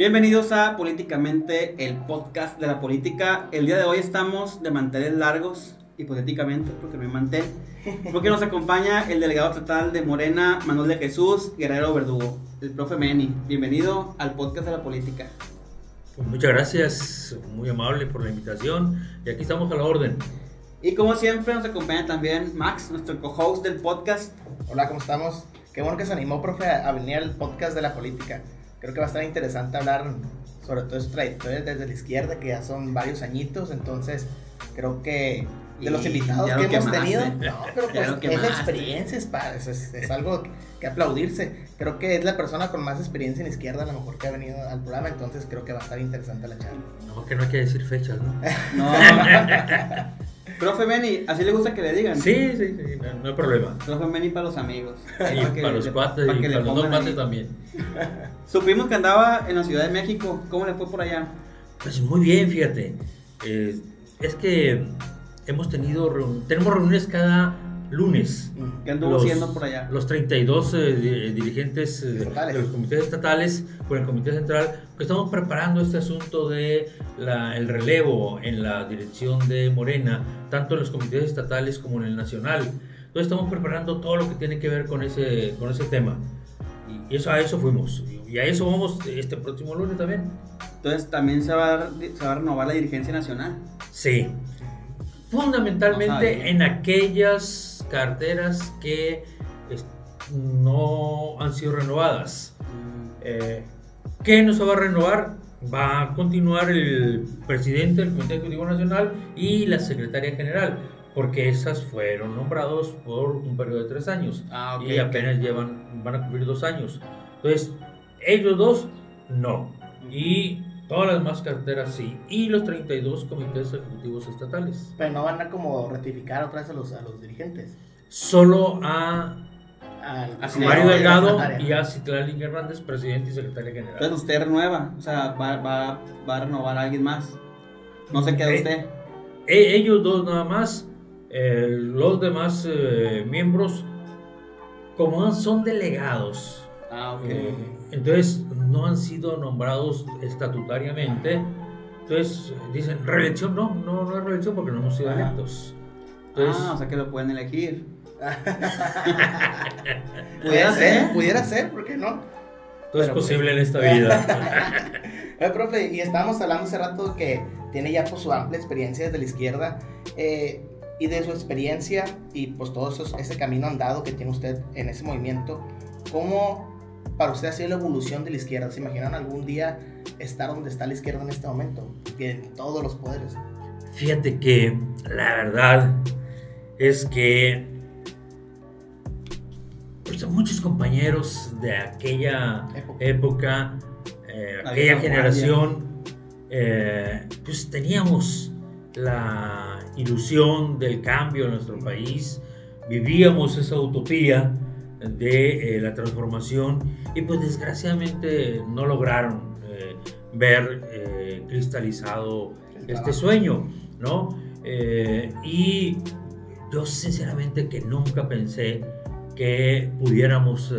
Bienvenidos a Políticamente, el podcast de la política. El día de hoy estamos de manteles largos, hipotéticamente, porque me manté, porque nos acompaña el delegado total de Morena, Manuel de Jesús, Guerrero Verdugo, el profe Meni. Bienvenido al podcast de la política. Pues muchas gracias, muy amable por la invitación y aquí estamos a la orden. Y como siempre nos acompaña también Max, nuestro co-host del podcast. Hola, ¿cómo estamos? Qué bueno que se animó, profe, a venir al podcast de la política. Creo que va a estar interesante hablar sobre todo su trayectoria desde la izquierda, que ya son varios añitos, entonces creo que de los invitados que hemos tenido, no, pero pues es la experiencia, es, es, es, algo que aplaudirse. Creo que es la persona con más experiencia en izquierda, a lo mejor que ha venido al programa, entonces creo que va a estar interesante la charla. No, que no hay que decir fechas, ¿no? No. Profe Meni, ¿así le gusta que le digan? Sí, sí, sí, no, hay problema. Profe Meni para los amigos. Y para, los cuates y para los dos cuates también. Supimos que andaba en la Ciudad de México. ¿Cómo le fue por allá? Pues muy bien, fíjate. Eh, es que hemos tenido, tenemos reuniones cada lunes. ¿Qué anduvo haciendo por allá? Los 32 eh, dirigentes eh, de los comités estatales por el Comité Central, que estamos preparando este asunto de el relevo en la dirección de Morena, tanto en los comités estatales como en el nacional. Entonces estamos preparando todo lo que tiene que ver con ese, con ese tema. Y eso, a eso fuimos. Y a eso vamos este próximo lunes también. Entonces también se va a, se va a renovar la dirigencia nacional. Sí. Fundamentalmente en aquellas carteras que no han sido renovadas. Eh, ¿Qué no se va a renovar? Va a continuar el presidente del Comité Ejecutivo Nacional y la secretaria general, porque esas fueron nombrados por un periodo de tres años ah, y apenas llevan, van a cumplir dos años. Entonces, ellos dos no. Y Todas las demás carteras sí. Y los 32 comités ejecutivos estatales. Pero no van a como ratificar otra vez a los, a los dirigentes. Solo a, a, Mario Delgado y a Citlali Hernández, presidente y secretaria general. Entonces usted renueva, o sea, va, va, va a renovar a alguien más. No se queda eh, usted. Eh, ellos dos nada más. Eh, los demás miembros, como son delegados. Ah, ok. entonces no han sido nombrados estatutariamente. Entonces dicen, reelección, no, no, no es reelección porque no hemos sido electos. ah, o sea que lo pueden elegir. pudiera ser, pudiera ser, ¿por qué no? Todo es posible en esta vida. eh, profe, y estábamos hablando hace rato que tiene ya pues, su amplia experiencia desde la izquierda. Eh, y de su experiencia y pues todo eso, ese camino andado que tiene usted en ese movimiento, ¿cómo para usted ha sido la evolución de la izquierda? ¿Se imaginan algún día estar donde está la izquierda en este momento? En todos los poderes. Fíjate que la verdad es que pues, muchos compañeros de aquella época, eh, aquella generación, eh, pues teníamos la ilusión del cambio en nuestro país, vivíamos esa utopía de eh, la transformación y pues desgraciadamente no lograron eh, ver eh, cristalizado este sueño, ¿no? y yo sinceramente que nunca pensé que pudiéramos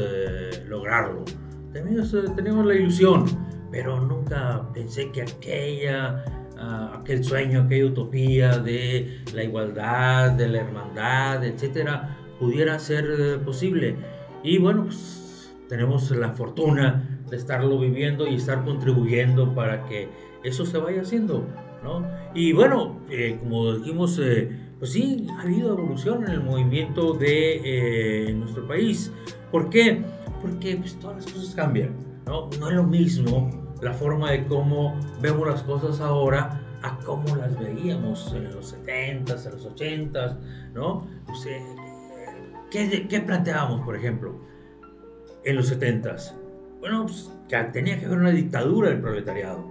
lograrlo. Teníamos, teníamos, la ilusión, pero nunca pensé que aquella, ah, aquel sueño, aquella utopía de la igualdad, de la hermandad, etcétera, pudiera ser posible. Y bueno, pues tenemos la fortuna de estarlo viviendo y estar contribuyendo para que eso se vaya haciendo, ¿no? Y bueno, eh, como dijimos, eh, pues sí, ha habido evolución en el movimiento de eh, nuestro país. ¿Por qué? Porque pues, todas las cosas cambian, ¿no? No es lo mismo la forma de cómo vemos las cosas ahora a cómo las veíamos en los 70s, en los 80s, ¿no? Pues, ¿Qué, planteábamos, por ejemplo, en los 70s? Bueno, pues, tenía que haber una dictadura del proletariado.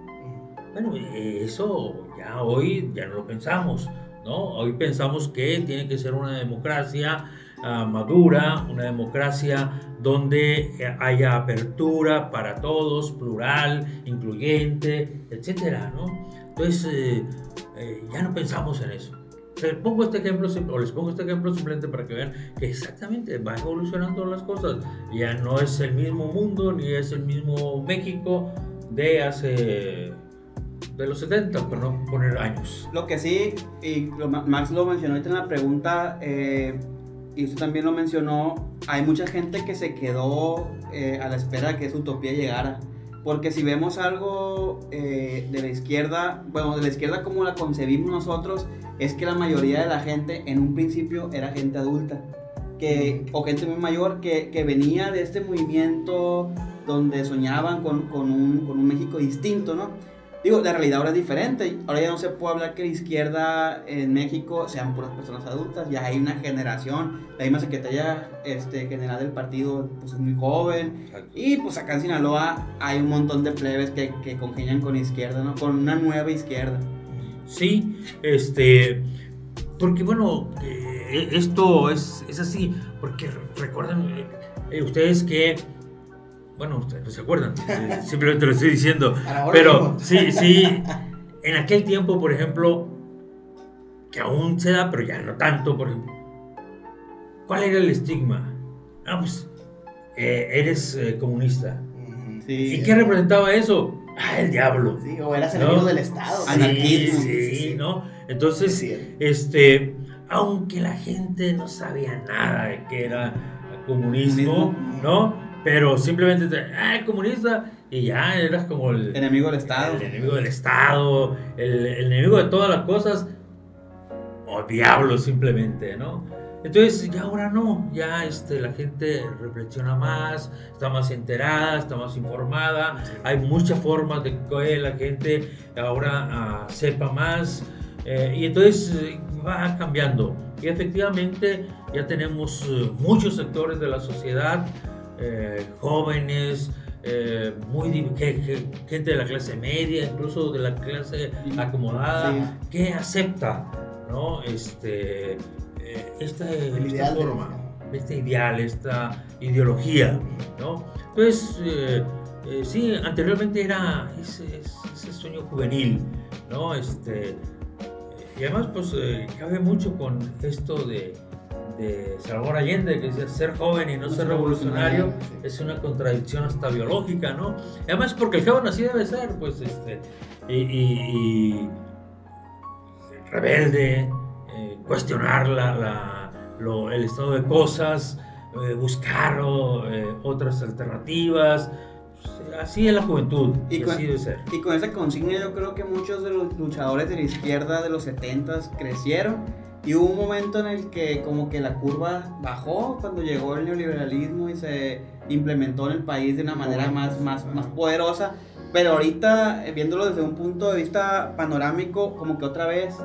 Bueno, eso ya hoy ya no lo pensamos, ¿no? Hoy pensamos que tiene que ser una democracia ah, madura, una democracia donde haya apertura para todos, plural, incluyente, etcétera, ¿no? Entonces, eh, eh, ya no pensamos en eso les pongo este ejemplo, o les pongo este ejemplo simplemente para que vean que exactamente va evolucionando las cosas. Ya no es el mismo mundo, ni es el mismo México, de hace de los 70, por no poner años. Lo que sí, y Max lo mencionó ahorita en la pregunta, eh, y usted también lo mencionó, hay mucha gente que se quedó eh, a la espera de que esa utopía llegara. Porque si vemos algo eh, de la izquierda, bueno, de la izquierda como la concebimos nosotros, es que la mayoría de la gente en un principio era gente adulta. Que, o gente muy mayor que, que venía de este movimiento donde soñaban con, con, un, con un México distinto, ¿no? Digo, la realidad ahora es diferente. Ahora ya no se puede hablar que la izquierda en México sean puras personas adultas. Ya hay una generación. La misma secretaria este, general del partido pues, es muy joven. Y pues acá en Sinaloa hay un montón de plebes que, que congenian con izquierda, ¿no? Con una nueva izquierda. Sí, este. Porque bueno, eh, esto es, es, así. Porque recuerden eh, ustedes que bueno, ustedes no se acuerdan, simplemente lo estoy diciendo. Pero sí, sí, en aquel tiempo, por ejemplo, que aún se da, pero ya no tanto, por ejemplo. ¿Cuál era el estigma? Ah, pues, eh, eres eh, comunista. ¿Y qué representaba eso? Ah, el diablo. Sí, o eras enemigo del Estado. Sí, sí, sí, ¿no? Entonces, este, aunque la gente no sabía nada de qué era comunismo, ¿no? Pero simplemente, ah, comunista, y ya eras como el enemigo del Estado. El enemigo del Estado, el, enemigo de todas las cosas, o diablo simplemente, ¿no? Entonces, ya ahora no, ya este, la gente reflexiona más, está más enterada, está más informada, hay muchas formas de que la gente ahora ah, sepa más, eh, y entonces va cambiando. Y efectivamente ya tenemos eh, muchos sectores de la sociedad eh, jóvenes, eh, muy gente de la clase media, incluso de la clase acomodada, que acepta ¿no? este, eh, esta, forma, este ideal, esta ideología. ¿no? Entonces, sí, anteriormente era ese, ese, sueño juvenil, ¿no? Este, y además, pues, cabe mucho con esto de de Salvador Allende, que dice ser joven y no ser revolucionario es una contradicción hasta biológica, ¿no? Además, porque el joven así debe ser, pues, este, y, rebelde, eh, cuestionar la, el estado de cosas, eh, buscar eh, otras alternativas. Así es la juventud, y, con, así debe ser. Y con esa consigna yo creo que muchos de los luchadores de la izquierda de los 70 crecieron y hubo un momento en el que como que la curva bajó cuando llegó el neoliberalismo y se implementó en el país de una manera más, más, más poderosa. Pero ahorita, eh, viéndolo desde un punto de vista panorámico, como que otra vez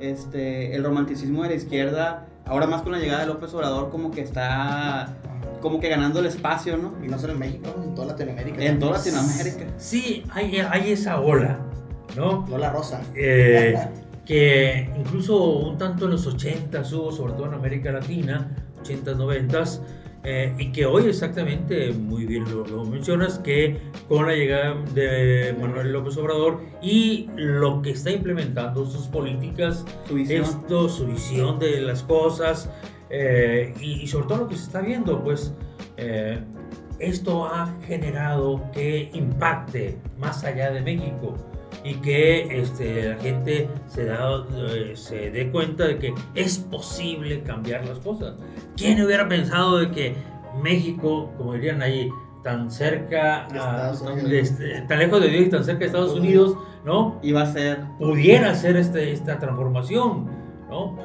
este, el romanticismo de la izquierda, ahora más con la llegada de López Obrador, como que está como que ganando el espacio, ¿no? Y no solo en México, en toda Latinoamérica. En toda Latinoamérica. Sí, hay, hay esa ola, ¿no? Ola rosa. Eh, que incluso un tanto en los 80 hubo, sobre todo en América Latina, 80s, 90s, eh, y que hoy exactamente, muy bien lo, mencionas, que con la llegada de Manuel López Obrador y lo que está implementando sus políticas, su visión, esto, su visión de las cosas, eh, y, sobre todo lo que se está viendo, pues eh, esto ha generado que impacte más allá de México y que este, la gente se, da, eh, se dé cuenta de que es posible cambiar las cosas. ¿Quién hubiera pensado de que México, como dirían ahí, tan cerca, este, tan lejos de Dios y tan cerca de Estados Unidos, ¿no? Iba a ser. Pudiera hacer este, esta transformación, ¿no?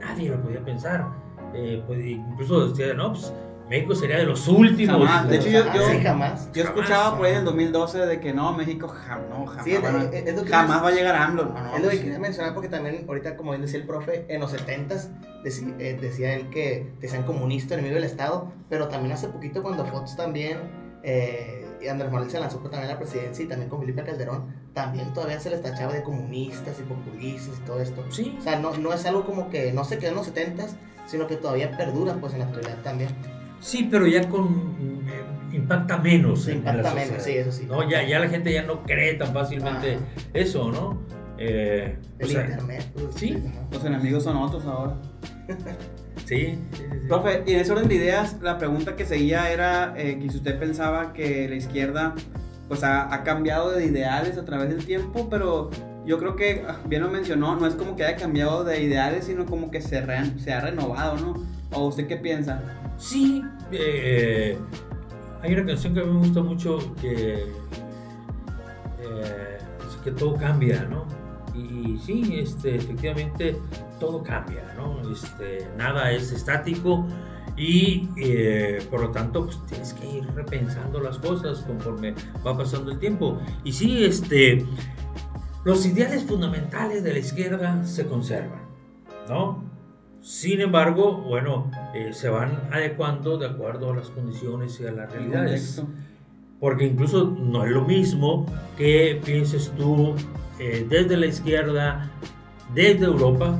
Nadie lo podía pensar. Eh, pues, incluso decía, no, pues México sería de los últimos. Jamás. De hecho, yo, yo, jamás. yo escuchaba por ahí en el 2012 de que no, México jamás, no, jamás, sí, jamás va a llegar a AMLO. No, es lo que quería mencionar porque también, ahorita, como bien decía el profe, en los 70s eh, decía, él que decían comunista, enemigo del Estado, pero también hace poquito cuando Fox también, eh, y Andrés Manuel se lanzó también a la presidencia y también con Felipe Calderón, también todavía se les tachaba de comunistas y populistas y todo esto. Sí. O sea, no, no es algo como que no se quedó en los 70s, sino que todavía perdura pues en la actualidad también. Sí, pero ya con eh, impacta menos. impacta menos, sí, eso sí. ¿no? Ya, ya la gente ya no cree tan fácilmente eso, ¿no? Eh, el internet. Pues, sí. Los enemigos son otros ahora. sí, Profe, y en ese orden de ideas, la pregunta que seguía era eh, que si usted pensaba que la izquierda pues ha, cambiado de ideales a través del tiempo, pero yo creo que, ah, bien lo mencionó, no es como que haya cambiado de ideales, sino como que se, ha renovado, ¿no? ¿O usted qué piensa? Sí, eh, hay una canción que a mí me gusta mucho que, eh, que todo cambia, ¿no? Y, sí, este, efectivamente todo cambia, ¿no? Este, nada es estático y eh, por lo tanto pues, tienes que ir repensando las cosas conforme va pasando el tiempo. Y sí, este, los ideales fundamentales de la izquierda se conservan, ¿no? Sin embargo, bueno, eh, se van adecuando de acuerdo a las condiciones y a las realidades. Porque incluso no es lo mismo que pienses tú eh, desde la izquierda, desde Europa,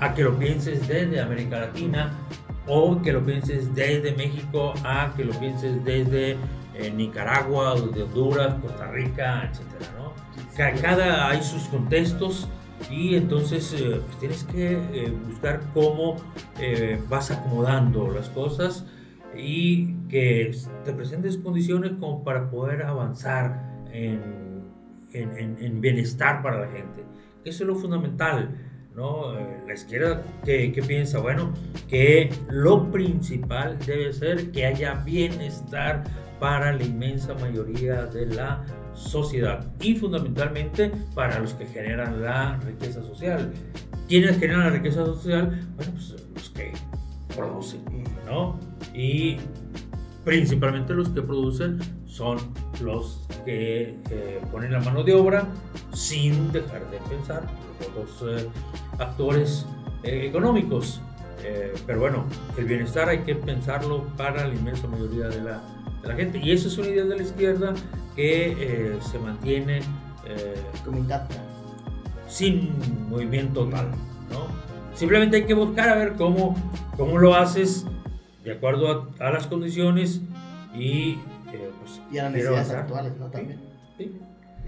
a que lo pienses desde América Latina, o que lo pienses desde México, a que lo pienses desde eh, Nicaragua, de Honduras, Costa Rica, etc. Cada hay sus contextos y entonces eh, pues tienes que eh, buscar cómo eh, vas acomodando las cosas y que te presentes condiciones como para poder avanzar en, en, en, bienestar para la gente. Eso es lo fundamental. ¿no? La izquierda ¿qué, ¿qué, piensa? Bueno, que lo principal debe ser que haya bienestar para la inmensa mayoría de la sociedad y fundamentalmente para los que generan la riqueza social. ¿Quiénes generan la riqueza social? Bueno, pues los que producen, ¿no? Y principalmente los que producen son los que eh, ponen la mano de obra sin dejar de pensar los otros eh, actores eh, económicos. pero bueno, el bienestar hay que pensarlo para la inmensa mayoría de la, la gente. Y eso es una idea de la izquierda que eh, se mantiene eh, como intacta. Sin movimiento total, ¿no? Simplemente hay que buscar a ver cómo, cómo lo haces de acuerdo a, las condiciones y, eh, pues, y a las necesidades actuales, ¿no? También.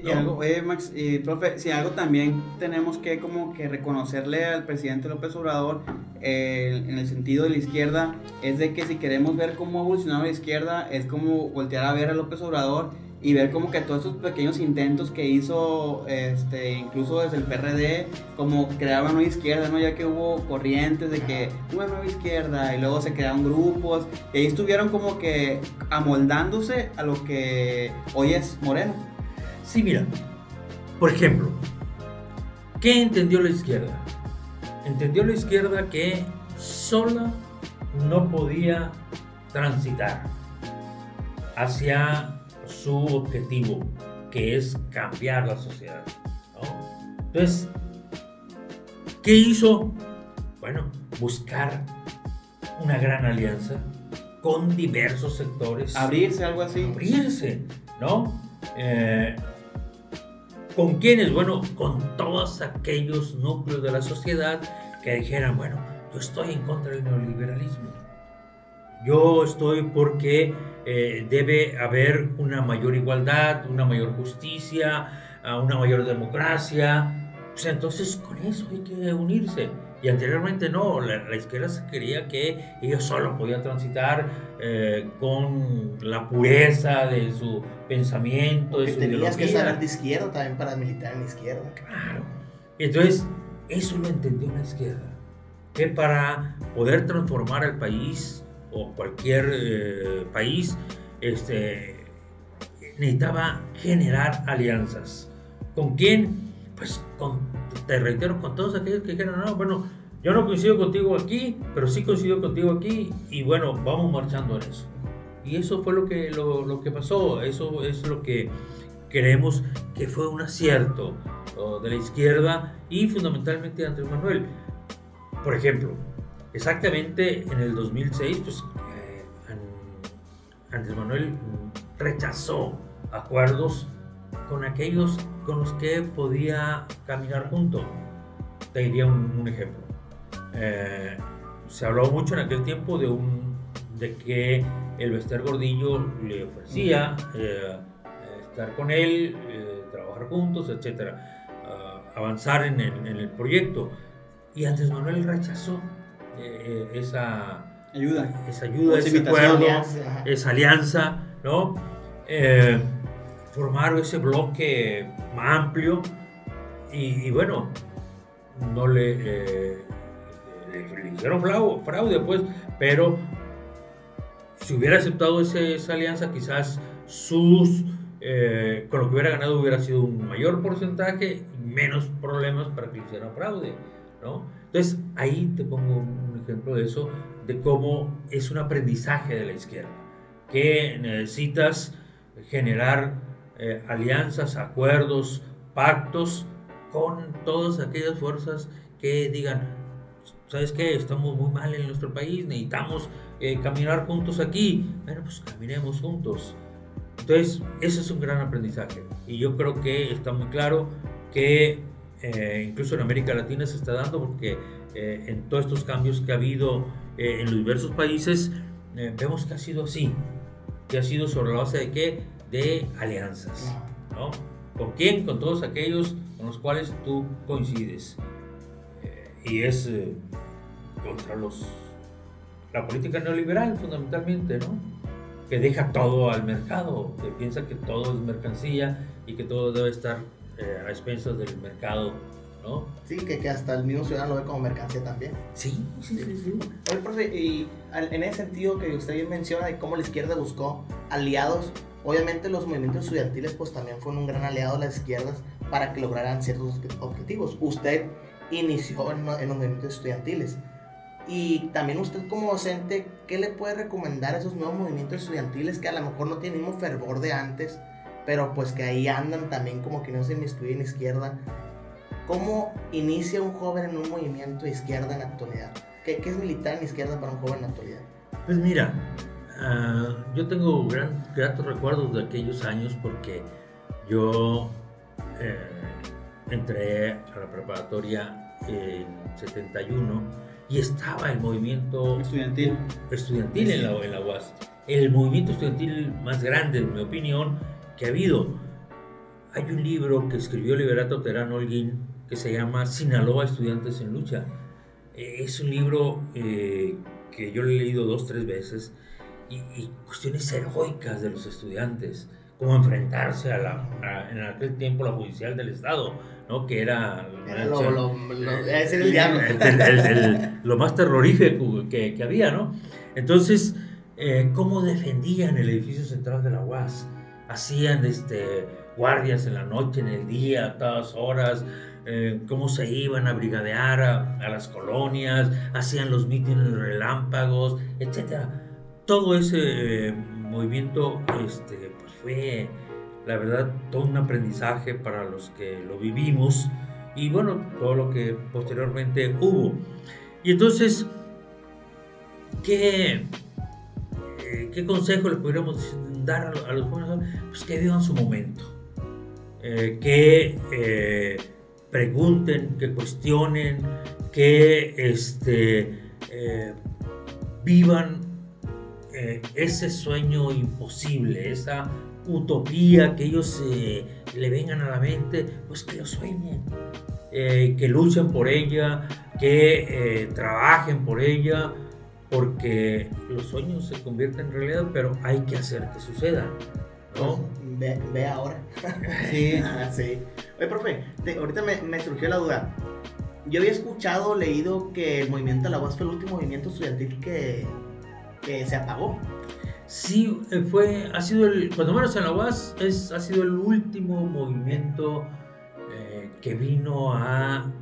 Y algo, Max, y profe, si algo también tenemos que como que reconocerle al presidente López Obrador en el sentido de la izquierda, es de que si queremos ver cómo ha evolucionado la izquierda, es como voltear a ver a López Obrador y ver como que todos esos pequeños intentos que hizo, este, incluso desde el PRD, como crear una nueva izquierda, ¿no? Ya que hubo corrientes de que una nueva izquierda y luego se crearon grupos y ahí estuvieron como que amoldándose a lo que hoy es Moreno. Sí, mira, por ejemplo, ¿qué entendió la izquierda? Entendió la izquierda que sola no podía transitar hacia su objetivo, que es cambiar la sociedad. Entonces, ¿qué hizo? Bueno, buscar una gran alianza con diversos sectores. Abrirse, algo así. Abrirse, ¿no? Eh, ¿Con quiénes? Bueno, con todos aquellos núcleos de la sociedad que dijeran, bueno, yo estoy en contra del neoliberalismo. Yo estoy porque eh, debe haber una mayor igualdad, una mayor justicia, ah, una mayor democracia. Pues entonces con eso hay que unirse. Y anteriormente no, la, izquierda se creía que ellos solo podían transitar eh, con la pureza de su pensamiento, de su tenías que ser de izquierda también para militar en la izquierda. Claro. Entonces, eso lo entendió la izquierda. Que para poder transformar el país, o cualquier eh, país este, necesitaba generar alianzas. ¿Con quién? Pues con, te reitero, con todos aquellos que dijeron, no, bueno, yo no coincido contigo aquí, pero sí coincido contigo aquí y bueno, vamos marchando en eso. Y eso fue lo que, lo, lo que pasó, eso es lo que creemos que fue un acierto de la izquierda y fundamentalmente de Andrés Manuel. Por ejemplo, Exactamente en el 2006, pues eh, Andrés Manuel rechazó acuerdos con aquellos con los que podía caminar junto. Te diría un, ejemplo. Eh, se habló mucho en aquel tiempo de, un, de que el Bester Gordillo le ofrecía eh, estar con él, trabajar juntos, etc. avanzar en el, en el proyecto. Y Andrés Manuel rechazó eh, esa ayuda, esa ayuda, ese acuerdo, esa alianza, ¿no? Eh, formar ese bloque amplio y, bueno, no le, eh, le, hicieron fraude, pues, pero si hubiera aceptado esa alianza, quizás sus, eh, con lo que hubiera ganado hubiera sido un mayor porcentaje menos problemas para que le hicieran fraude, ¿no? Entonces, ahí te pongo un ejemplo de eso, de cómo es un aprendizaje de la izquierda, que necesitas generar eh, alianzas, acuerdos, pactos con todas aquellas fuerzas que digan, ¿sabes qué? Estamos muy mal en nuestro país, necesitamos eh, caminar juntos aquí. Bueno, pues caminemos juntos. Entonces, ese es un gran aprendizaje. Y yo creo que está muy claro que eh, incluso en América Latina se está dando porque eh, en todos estos cambios que ha habido en los diversos países, vemos que ha sido así. Que ha sido sobre la base de qué? De alianzas. ¿no? ¿Con quién? Con todos aquellos con los cuales tú coincides. Y es contra los la política neoliberal fundamentalmente, ¿no? Que deja todo al mercado, que piensa que todo es mercancía y que todo debe estar eh, a expensas del mercado, ¿no? Sí, que, que, hasta el mismo ciudadano lo ve como mercancía también. Sí, sí, sí. sí, Oye, profe, y en ese sentido que usted bien menciona de cómo la izquierda buscó aliados, obviamente los movimientos estudiantiles pues también fueron un gran aliado de las izquierdas para que lograran ciertos objetivos. Usted inició en, en los movimientos estudiantiles. Y también usted como docente, ¿qué le puede recomendar a esos nuevos movimientos estudiantiles que a lo mejor no tienen el mismo fervor de antes, pero pues que ahí andan también como que no se inmiscuyen en izquierda? ¿Cómo inicia un joven en un movimiento de izquierda en la actualidad? ¿Qué, qué es militar en izquierda para un joven en la actualidad? Pues mira, uh, yo tengo gran, gratos recuerdos de aquellos años porque yo eh, entré a la preparatoria en 71 y estaba el movimiento estudiantil, estudiantil en, la, en la UAS. El movimiento estudiantil más grande, en mi opinión, que ha habido. Hay un libro que escribió Liberato Terán Holguín que se llama Sinaloa Estudiantes en Lucha. Es un libro eh, que yo lo he leído dos, tres veces y, y cuestiones heroicas de los estudiantes, cómo enfrentarse a la, en aquel tiempo la judicial del Estado, ¿no? que era, lo, más terrorífico que, que, había, ¿no? Entonces, eh, ¿cómo defendían el edificio central de la UAS? Hacían este, guardias en la noche, en el día, a todas horas, eh, cómo se iban a brigadear a, las colonias, hacían los mítines relámpagos, etc. Todo ese eh, movimiento este, pues fue la verdad, todo un aprendizaje para los que lo vivimos y bueno, todo lo que posteriormente hubo. Y entonces, ¿qué, eh, qué consejo le podríamos dar a los jóvenes? Pues que vivan su momento, eh, que eh, pregunten, que cuestionen, que este, vivan ese sueño imposible, esa utopía que ellos eh, le vengan a la mente, pues que lo sueñen, eh, que luchen por ella, que eh, trabajen por ella, porque los sueños se convierten en realidad, pero hay que hacer que suceda. ¿no? Pues, ve, ahora. sí, ah, sí. Oye, profe, ahorita me, me, surgió la duda. Yo había escuchado, leído que el movimiento de la UAS fue el último movimiento estudiantil que, que se apagó. Sí, eh, fue, ha sido el, cuando menos en es, ha sido el último movimiento eh, que vino a,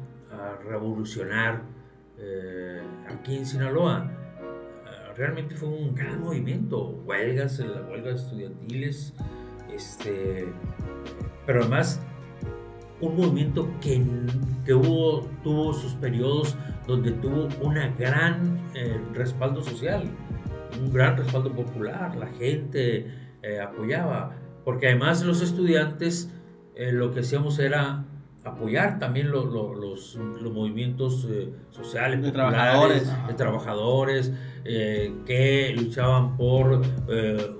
revolucionar eh, aquí en Sinaloa. realmente fue un gran movimiento, huelgas, las huelgas estudiantiles, este, pero además un movimiento que, que hubo, tuvo sus periodos donde tuvo un gran respaldo social un gran respaldo popular, la gente eh, apoyaba, porque además los estudiantes eh, lo que hacíamos era apoyar también los, los, movimientos eh, sociales, de trabajadores, de trabajadores que luchaban por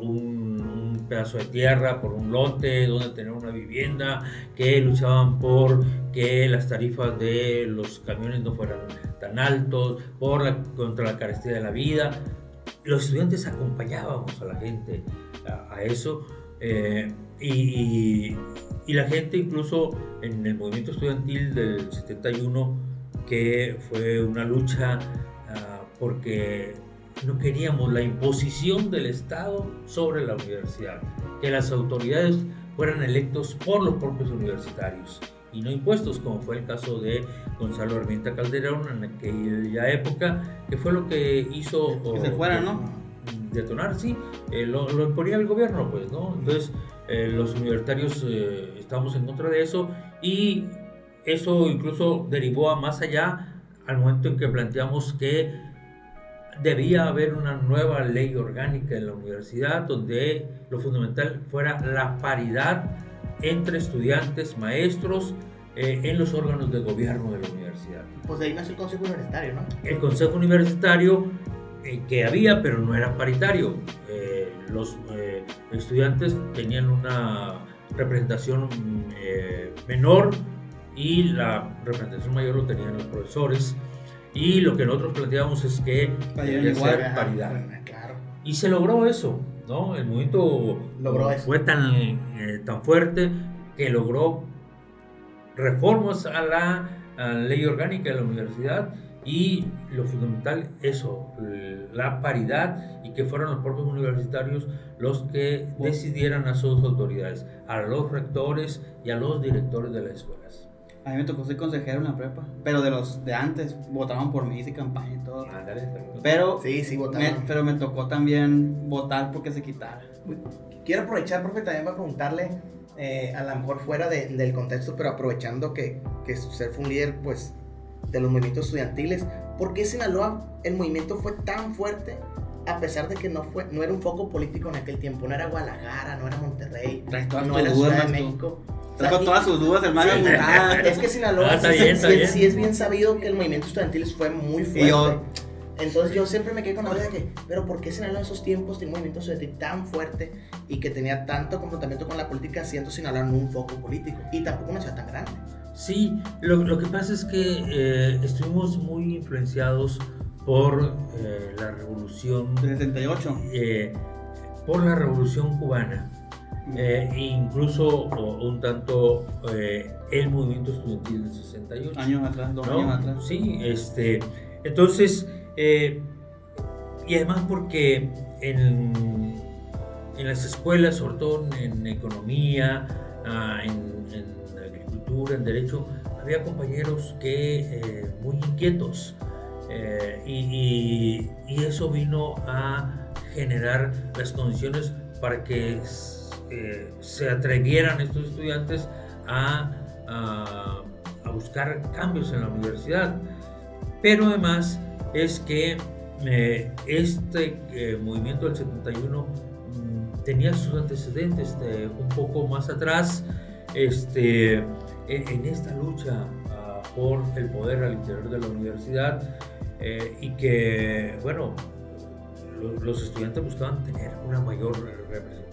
un, pedazo de tierra, por un lote donde tener una vivienda, que luchaban por que las tarifas de los camiones no fueran tan altos, por la, contra la carestía de la vida los estudiantes acompañábamos a la gente a, eso. Eh, y, la gente incluso en el movimiento estudiantil del 71, que fue una lucha uh, porque no queríamos la imposición del Estado sobre la universidad, que las autoridades fueran electos por los propios universitarios y no impuestos, como fue el caso de Gonzalo Armienta Calderón en aquella época, que fue lo que hizo... Que se fuera, ¿no? Detonar, sí, eh, lo, lo, imponía el gobierno, pues, ¿no? Entonces, eh, los universitarios eh, estamos en contra de eso y eso incluso derivó a más allá al momento en que planteamos que debía haber una nueva ley orgánica en la universidad donde lo fundamental fuera la paridad entre estudiantes, maestros, eh, en los órganos de gobierno de la universidad. Pues de ahí nació el Consejo Universitario, ¿no? El Consejo Universitario eh, que había, pero no era paritario. Eh, los estudiantes tenían una representación menor y la representación mayor lo tenían los profesores. Y lo que nosotros planteábamos es que debía ser paridad. Y se logró eso, ¿no? El movimiento logró fue tan, eh, tan fuerte que logró reformas a la, ley orgánica de la universidad y lo fundamental, eso, la paridad y que fueran los propios universitarios los que decidieran a sus autoridades, a los rectores y a los directores de las escuelas. A mí me tocó ser consejero en la prepa, pero de los de antes votaban por mí, hice campaña y todo. pero sí, sí Me, pero me tocó también votar porque se quitara. Quiero aprovechar, profe, también para preguntarle, eh, a lo mejor fuera del contexto, pero aprovechando que, que usted fue un líder, pues, de los movimientos estudiantiles, ¿por qué Sinaloa el movimiento fue tan fuerte a pesar de que no fue no era un foco político en aquel tiempo, no era Guadalajara, no era Monterrey, no era Ciudad de México. Trajo todas sus dudas, hermano. es que Sinaloa ah, sí, es bien sabido que el movimiento estudiantil fue muy fuerte. Entonces yo siempre me quedé con la idea de que, pero ¿por qué Sinaloa en esos tiempos tenía un movimiento estudiantil tan fuerte y que tenía tanto confrontamiento con la política, siendo Sinaloa no un foco político y tampoco una ciudad tan grande? Sí, lo, lo que pasa es que eh, estuvimos muy influenciados por eh, la revolución... Del 78. Eh, por la revolución cubana eh, incluso un tanto eh, el movimiento estudiantil del 68. Años atrás, dos años atrás. Sí, este, entonces, eh, y además porque en, en, las escuelas, sobre en, economía, ah, en, agricultura, en derecho, había compañeros que muy inquietos. y, y eso vino a generar las condiciones para que eh, se atrevieran estos estudiantes a, a, buscar cambios en la universidad. Pero además es que eh, este eh, movimiento del 71 mm, tenía sus antecedentes un poco más atrás este, en, esta lucha ah, por el poder al interior de la universidad y que, bueno, los estudiantes buscaban tener una mayor representación.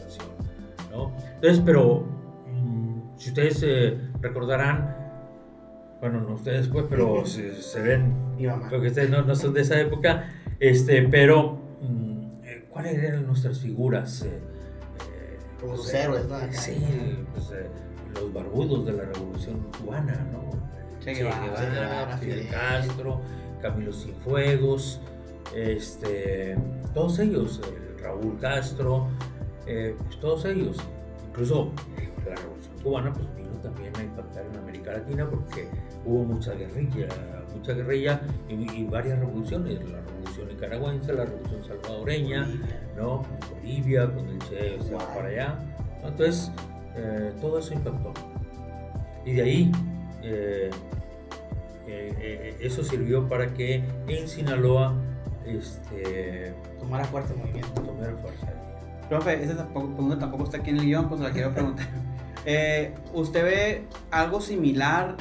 Entonces, pero mm, si ustedes eh, recordarán, bueno, no ustedes pues, pero se, ven, porque ustedes no, son de esa época, este, pero mm, eh, ¿cuáles eran nuestras figuras? Eh, Como los héroes, ¿no? Sí, pues, los barbudos de la revolución cubana, ¿no? Che Guevara, Fidel Castro, Camilo Cienfuegos, este, todos ellos, Raúl Castro, eh, pues todos ellos, incluso eh, la Revolución Cubana, pues también a impactar en América Latina porque hubo mucha guerrilla, mucha guerrilla y, varias revoluciones, la revolución nicaragüense, la revolución salvadoreña, ¿no? Bolivia, cuando el Che se va para allá. Entonces, eh, todo eso impactó. Y de ahí, eso sirvió para que en Sinaloa este, tomara fuerza el movimiento. Tomara fuerza. Profe, esa pregunta tampoco está aquí en el guion, pues la quiero preguntar. Eh, ¿Usted ve algo similar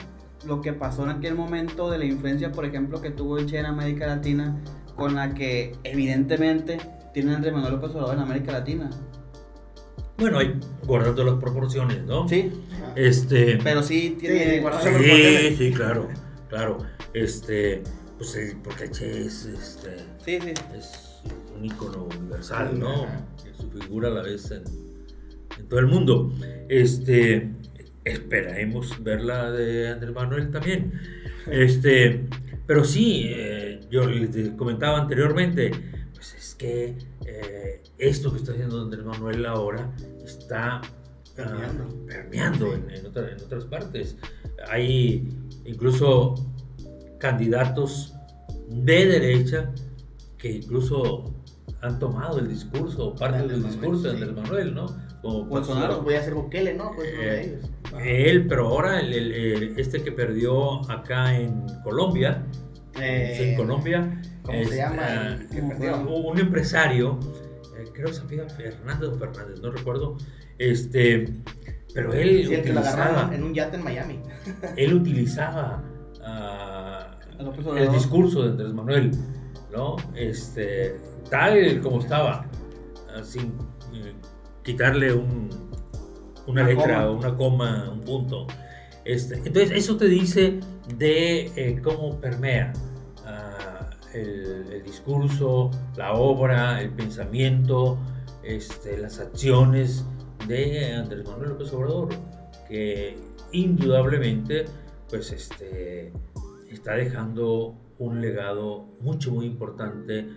lo que pasó en aquel momento de la influencia, por ejemplo, que tuvo el Che en América Latina, con la que evidentemente tiene Andrés Manuel López Obrador en América Latina? Bueno, hay guardando las proporciones, ¿no? Sí. Este. Pero sí tiene. Sí, sí, sí, claro, claro. Este, pues porque Che es, este, sí, sí. es un ícono universal, ¿no? su figura a la vez en, en todo el mundo. Este, esperaremos ver la de Andrés Manuel también. Este, pero sí, eh, yo les comentaba anteriormente, pues es que eh, esto que está haciendo Andrés Manuel ahora está permeando, en, en, otras partes. Hay incluso candidatos de derecha que incluso han tomado el discurso, parte del discurso de Andrés Manuel, ¿no? Como Bolsonaro, voy a ser Bukele, ¿no? Pues eh, él, pero ahora el, este que perdió acá en Colombia, eh, en Colombia, ¿cómo se llama? Ah, un, empresario, eh, creo que se llama Fernández o Fernández, no recuerdo, este, pero él sí, utilizaba, en un yate en Miami. él utilizaba uh, el discurso de Andrés Manuel, ¿no? Este, tal como estaba, sin eh, quitarle un, una, letra, una coma, un punto. Este, entonces, eso te dice de eh, cómo permea uh, el, el, discurso, la obra, el pensamiento, este, las acciones de Andrés Manuel López Obrador, que indudablemente pues, este, está dejando un legado mucho, muy importante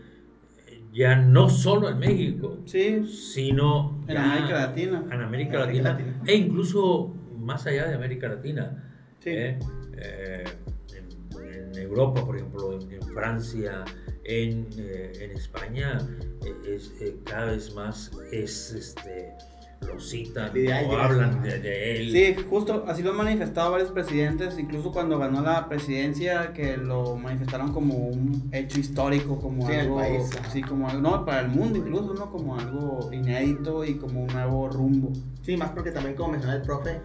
ya no solo en México, sí. sino en América Latina. En América, Latina, E incluso más allá de América Latina. Sí. ¿eh? Eh, en, Europa, por ejemplo, en, Francia, en, eh, en España, es, cada vez más es este lo citan o hablan de, él. Sí, justo así lo han manifestado varios presidentes, incluso cuando ganó la presidencia, que lo manifestaron como un hecho histórico, como algo, sí, como algo, no, para el mundo incluso, ¿no? Como algo inédito y como un nuevo rumbo. Sí, más porque también como mencionó el profe,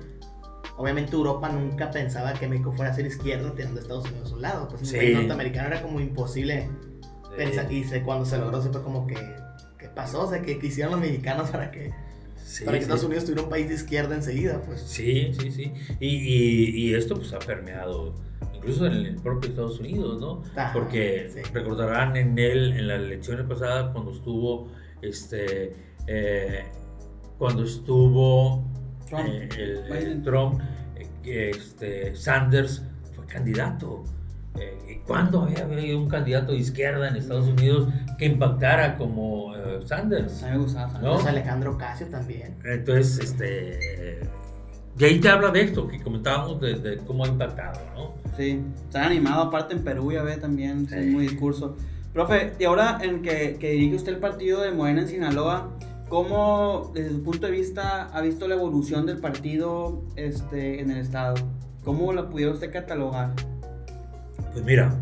obviamente Europa nunca pensaba que México fuera a ser izquierda teniendo Estados Unidos a un lado, pues sí. norteamericano era como imposible pensar, y cuando se logró se fue como que, ¿qué pasó? O sea, ¿qué, qué hicieron los mexicanos para que para que Estados Unidos tuviera un país de izquierda enseguida, pues. Sí, sí, sí. Y, y, esto pues ha permeado incluso en el propio Estados Unidos, ¿no? Porque recordarán en él, en las elecciones pasadas, cuando estuvo, este, eh, cuando estuvo Trump, eh, el, Trump eh, este, Sanders fue candidato. Eh, ¿Cuándo había habido un candidato de izquierda en Estados Unidos que impactara como eh, Sanders? A mí me gustaba ¿no? Pues Alejandro Casio también. Entonces, este. Y ahí te habla de esto que comentábamos de, cómo ha impactado, ¿no? Sí, se han animado aparte en Perú, ya ve también, sí. muy discurso. Profe, y ahora en que, que dirige usted el partido de Morena en Sinaloa, ¿cómo, desde su punto de vista, ha visto la evolución del partido este, en el Estado? ¿Cómo la pudiera usted catalogar? Pues mira,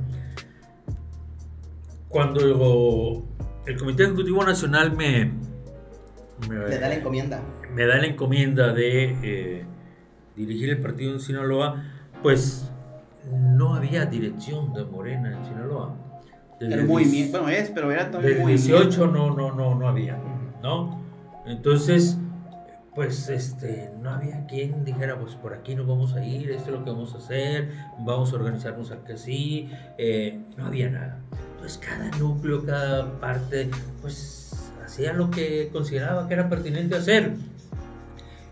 cuando el Comité Ejecutivo Nacional me, me da la encomienda. Me da la encomienda de eh, dirigir el partido en Sinaloa, pues no había dirección de Morena en Sinaloa. el movimiento, bueno es, pero era todo el 18 no, no, no, no había, ¿no? Entonces, pues este, no había quien dijera, pues por aquí nos vamos a ir, esto es lo que vamos a hacer, vamos a organizarnos aquí así, eh, no había nada. Entonces cada núcleo, cada parte, pues hacía lo que consideraba que era pertinente hacer.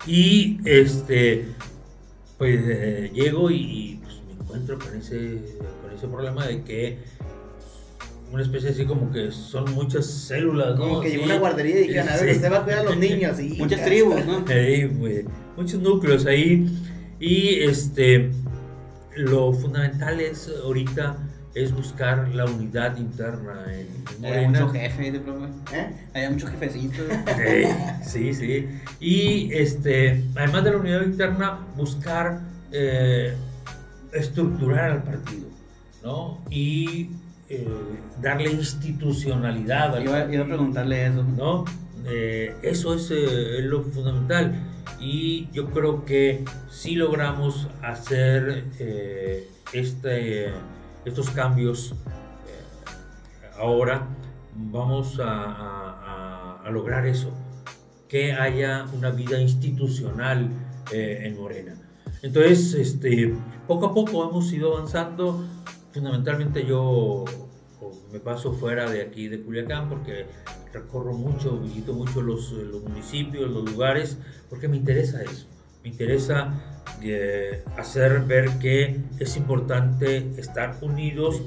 Y este, pues eh, llego y, pues, me encuentro con ese, con ese problema de que una especie así como que son muchas células, ¿no? Como que llegó una guardería y dijeron, a ver, usted va a cuidar a los niños. Y muchas tribus, ¿no? muchos núcleos ahí. Y este, lo fundamental es ahorita es buscar la unidad interna en, Hay mucho jefe, ¿Eh? Hay muchos jefecitos. Sí, sí, Y este, además de la unidad interna, buscar eh, estructurar al partido, ¿no? Y eh, darle institucionalidad. Al iba, iba, a preguntarle eso. ¿no? Eh, eso es, eh, es, lo fundamental. Y yo creo que si logramos hacer este, estos cambios ahora, vamos a, a, a, lograr eso, que haya una vida institucional en Morena. Entonces, este, poco a poco hemos ido avanzando fundamentalmente yo me paso fuera de aquí de Culiacán porque recorro mucho, visito mucho los, los, municipios, los lugares, porque me interesa eso. Me interesa eh, hacer ver que es importante estar unidos,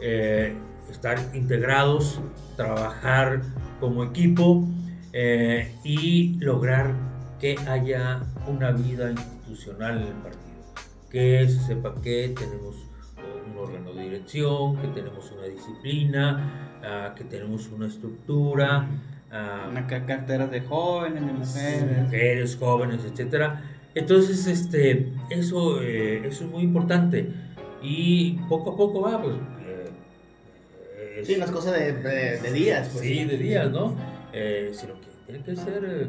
eh, estar integrados, trabajar como equipo eh, y lograr que haya una vida institucional en el partido. Que se sepa que tenemos un órgano de dirección, que tenemos una disciplina, ah, que tenemos una estructura. Uh, una cartera de jóvenes, de mujeres. Mujeres, jóvenes, etcétera. Entonces, este, eso, eh, eso es muy importante. Y poco a poco va, pues. Eh, sí, no es cosa de, de, días. Pues, sí, de días, ¿no? Eh, sino que tiene que ser.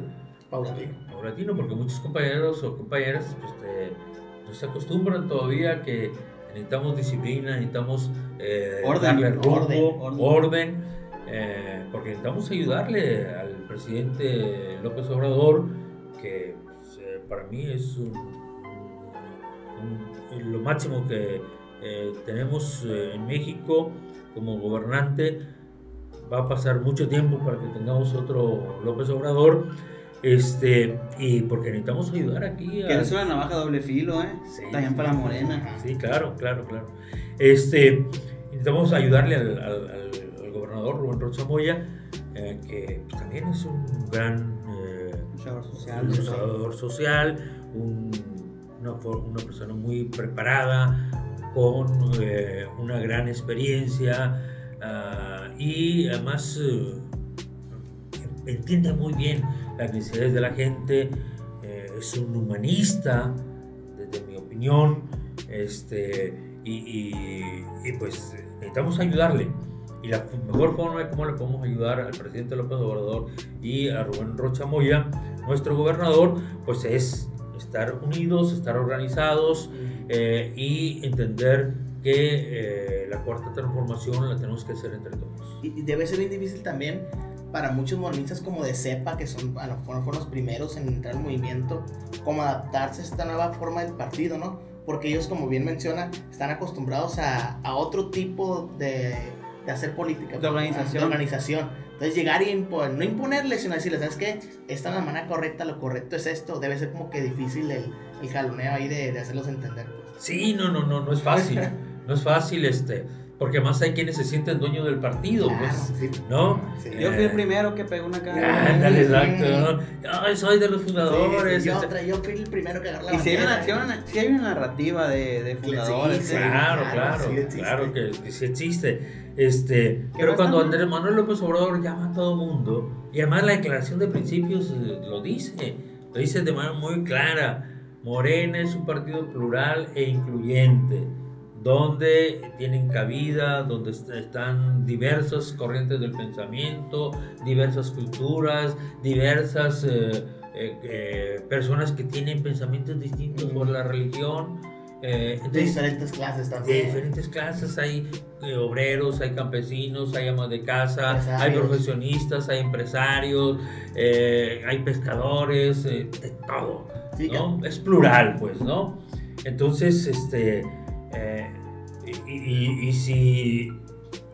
paulatino. Paulatino, porque muchos compañeros o compañeras pues, no se acostumbran todavía que necesitamos disciplina, necesitamos orden, darle rumbo, orden, porque necesitamos ayudarle al presidente López Obrador, que para mí es lo máximo que eh, tenemos eh, en México como gobernante. Va a pasar mucho tiempo para que tengamos otro López Obrador. Este, y porque necesitamos ayudar aquí. A... Que es una navaja doble filo, ¿eh? También para Morena. Sí, claro, claro, claro. Este, necesitamos ayudarle al, gobernador Rubén Rocha Moya, eh, que pues, también es un gran social, social una, una, persona muy preparada, con eh, una gran experiencia ah, y además eh, entiende muy bien las necesidades de la gente, eh, es un humanista, desde mi opinión, este, y, y pues necesitamos ayudarle. Y la mejor forma de cómo le podemos ayudar al presidente López Obrador y a Rubén Rocha Moya, nuestro gobernador, pues es estar unidos, estar organizados eh, y entender que eh, la cuarta transformación la tenemos que hacer entre todos. Y debe ser difícil también para muchos morenistas como de cepa, que son, a lo mejor fueron los primeros en entrar al movimiento, como adaptarse a esta nueva forma del partido, ¿no? Porque ellos, como bien menciona, están acostumbrados a, a otro tipo de de hacer política. De organización. De organización. Entonces llegar y no imponerles, sino decirles, ¿sabes qué? Esta es la manera correcta, lo correcto es esto. Debe ser como que difícil el, el jaloneo ahí de, de hacerlos entender. Pues. Sí, no, no, no, no es fácil. no es fácil este porque más hay quienes se sienten dueños del partido, pues, ¿no? Yo fui el primero que pegó una cara. Ándale, exacto, ¿no? soy de los fundadores. yo, yo, fui el primero que agarró la Y si hay, una, si hay una narrativa de, de fundadores. claro, claro, claro, que, que, sí existe. Este, pero cuando Andrés Manuel López Obrador llama a todo mundo, y además la declaración de principios eh, lo dice, lo dice de manera muy clara, Morena es un partido plural e incluyente donde tienen cabida, donde están diversas corrientes del pensamiento, diversas culturas, diversas eh, eh, eh, personas que tienen pensamientos distintos por la religión. de diferentes clases también. De diferentes clases, hay obreros, hay campesinos, hay amas de casa, hay profesionistas, hay empresarios, hay pescadores, de todo. ¿no? Es plural, pues, ¿no? Entonces, este eh, y, si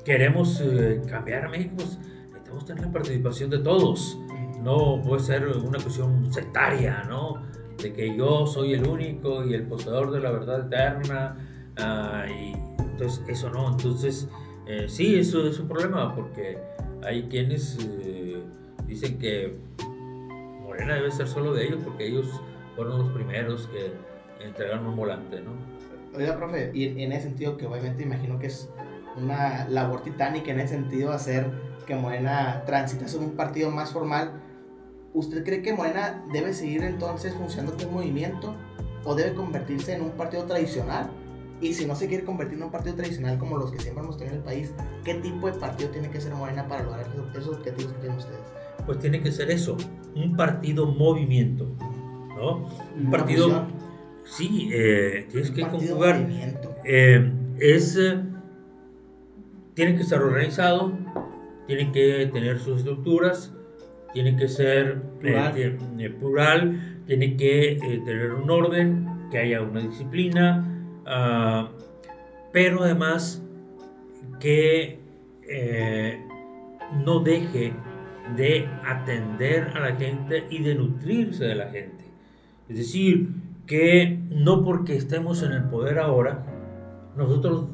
queremos eh, cambiar a México, pues necesitamos tener la participación de todos. No puede ser una cuestión sectaria, ¿no? De que yo soy el único y el poseedor de la verdad eterna. Ah, entonces, eso no. Entonces, eh, sí, eso es un problema porque hay quienes dicen que Morena debe ser solo de ellos porque ellos fueron los primeros que entregaron un volante, ¿no? Oiga, profe, y en ese sentido, que obviamente imagino que es una labor titánica en ese sentido, hacer que Morena transite a un partido más formal, ¿usted cree que Morena debe seguir entonces funcionando como movimiento o debe convertirse en un partido tradicional? Y si no se quiere convertir en un partido tradicional como los que siempre hemos tenido en el país, ¿qué tipo de partido tiene que ser Morena para lograr esos objetivos que tienen ustedes? Pues tiene que ser eso, un partido movimiento, ¿no? Un partido Sí, eh, tienes que conjugar. Eh, es, eh, tiene que estar organizado, tiene que tener sus estructuras, tiene que ser plural, tiene que tener un orden, que haya una disciplina, ah, pero además que no deje de atender a la gente y de nutrirse de la gente. Es decir, que no porque estemos en el poder ahora, nosotros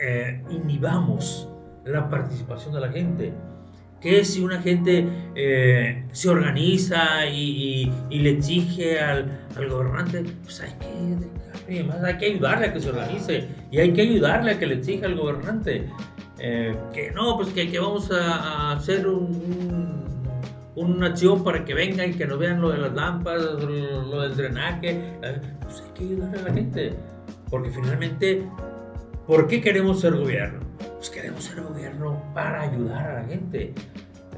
eh, inhibamos la participación de la gente. Que si una gente eh, se organiza y, le exige al, gobernante, pues hay que, hay que ayudarle a que se organice y hay que ayudarle a que le exija al gobernante. Eh, que no, pues que, que vamos a, hacer un, una acción para que vengan y que nos vean lo de las lámparas, lo, del drenaje. Pues hay que ayudarle a la gente. Porque finalmente, ¿por qué queremos ser gobierno? Pues queremos ser gobierno para ayudar a la gente.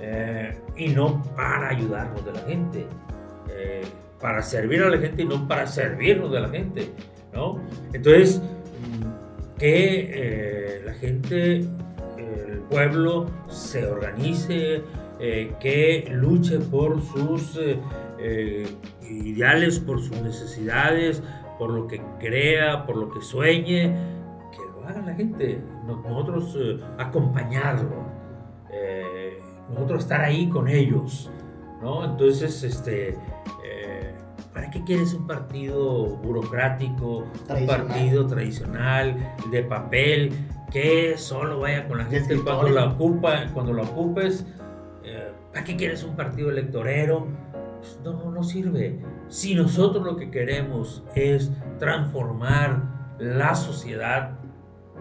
Eh, y no para ayudarnos de la gente. Eh, para servir a la gente y no para servirnos de la gente. ¿no? Entonces, que la gente pueblo se organice, eh, que luche por sus eh, eh, ideales, por sus necesidades, por lo que crea, por lo que sueñe, que lo haga la gente, nosotros acompañarlo, nosotros estar ahí con ellos, ¿no? Entonces, este, ¿Para qué quieres un partido burocrático, un partido tradicional, de papel, que solo vaya con la gente cuando la ocupa, cuando lo ocupes? ¿Para qué quieres un partido electorero? Pues no, no sirve. Si nosotros lo que queremos es transformar la sociedad,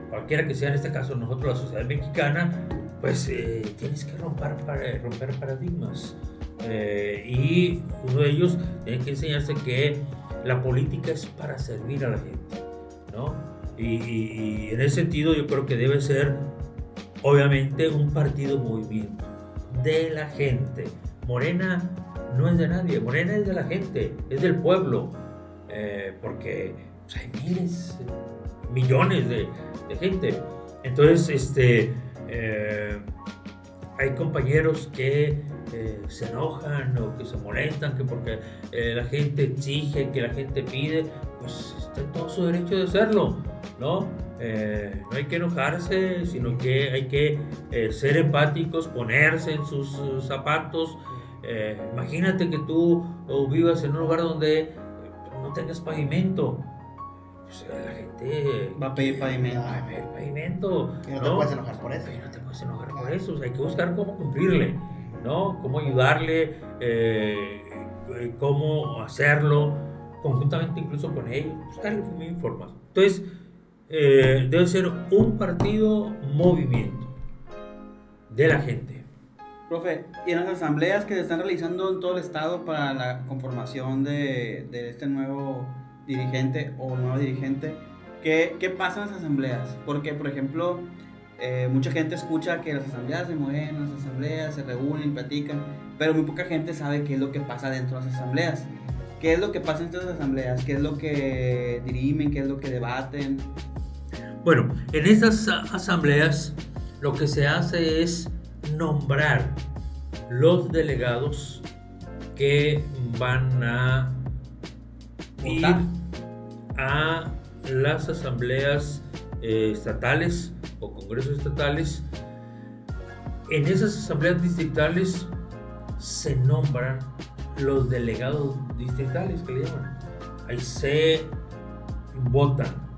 cualquiera que sea en este caso nosotros la sociedad mexicana, pues eh, tienes que romper, romper paradigmas. Eh, y uno de ellos tiene que enseñarse que la política es para servir a la gente, ¿no? Y, en ese sentido yo creo que debe ser, obviamente, un partido movimiento de la gente. Morena no es de nadie, Morena es de la gente, es del pueblo, eh, porque pues, hay miles, millones de, gente. Entonces, este, eh, hay compañeros que eh, se enojan o que se molestan, que porque la gente exige, que la gente pide, pues está todo su derecho de hacerlo, ¿no? Eh, no hay que enojarse, sino que hay que ser empáticos, ponerse en sus, zapatos. imagínate que tú vivas en un lugar donde no tengas pavimento. Pues, la gente va a pedir pavimento. Va a pedir pavimento. Y no, te puedes enojar por eso. Y no te puedes enojar por eso. hay que buscar cómo cumplirle. ¿no? Cómo ayudarle, eh, eh, cómo hacerlo, conjuntamente incluso con ellos, buscar información. Entonces, eh, debe ser un partido movimiento de la gente. Profe, y en las asambleas que se están realizando en todo el estado para la conformación de, de este nuevo dirigente o nueva dirigente, ¿qué, ¿qué pasa en las asambleas? Porque, por ejemplo, eh, mucha gente escucha que las asambleas se mueven, las asambleas se reúnen, platican, pero muy poca gente sabe qué es lo que pasa dentro de las asambleas. ¿Qué es lo que pasa en estas asambleas? ¿Qué es lo que dirimen? ¿Qué es lo que debaten? Bueno, en estas asambleas lo que se hace es nombrar los delegados que van a ir a las asambleas eh, estatales o congresos estatales, en esas asambleas distritales se nombran los delegados distritales que le llaman. Ahí se votan.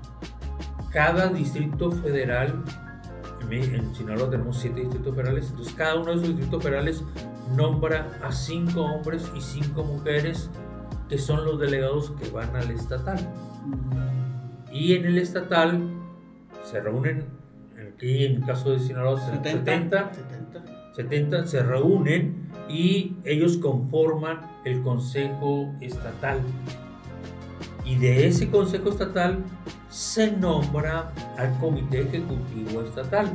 Cada distrito federal, en Sinaloa tenemos siete distritos federales, entonces cada uno de esos distritos federales nombra a cinco hombres y cinco mujeres que son los delegados que van al estatal. Y en el estatal se reúnen, aquí en el caso de Sinaloa, 70, 70, se reúnen y ellos conforman el Consejo Estatal. Y de ese Consejo Estatal se nombra al Comité Ejecutivo Estatal,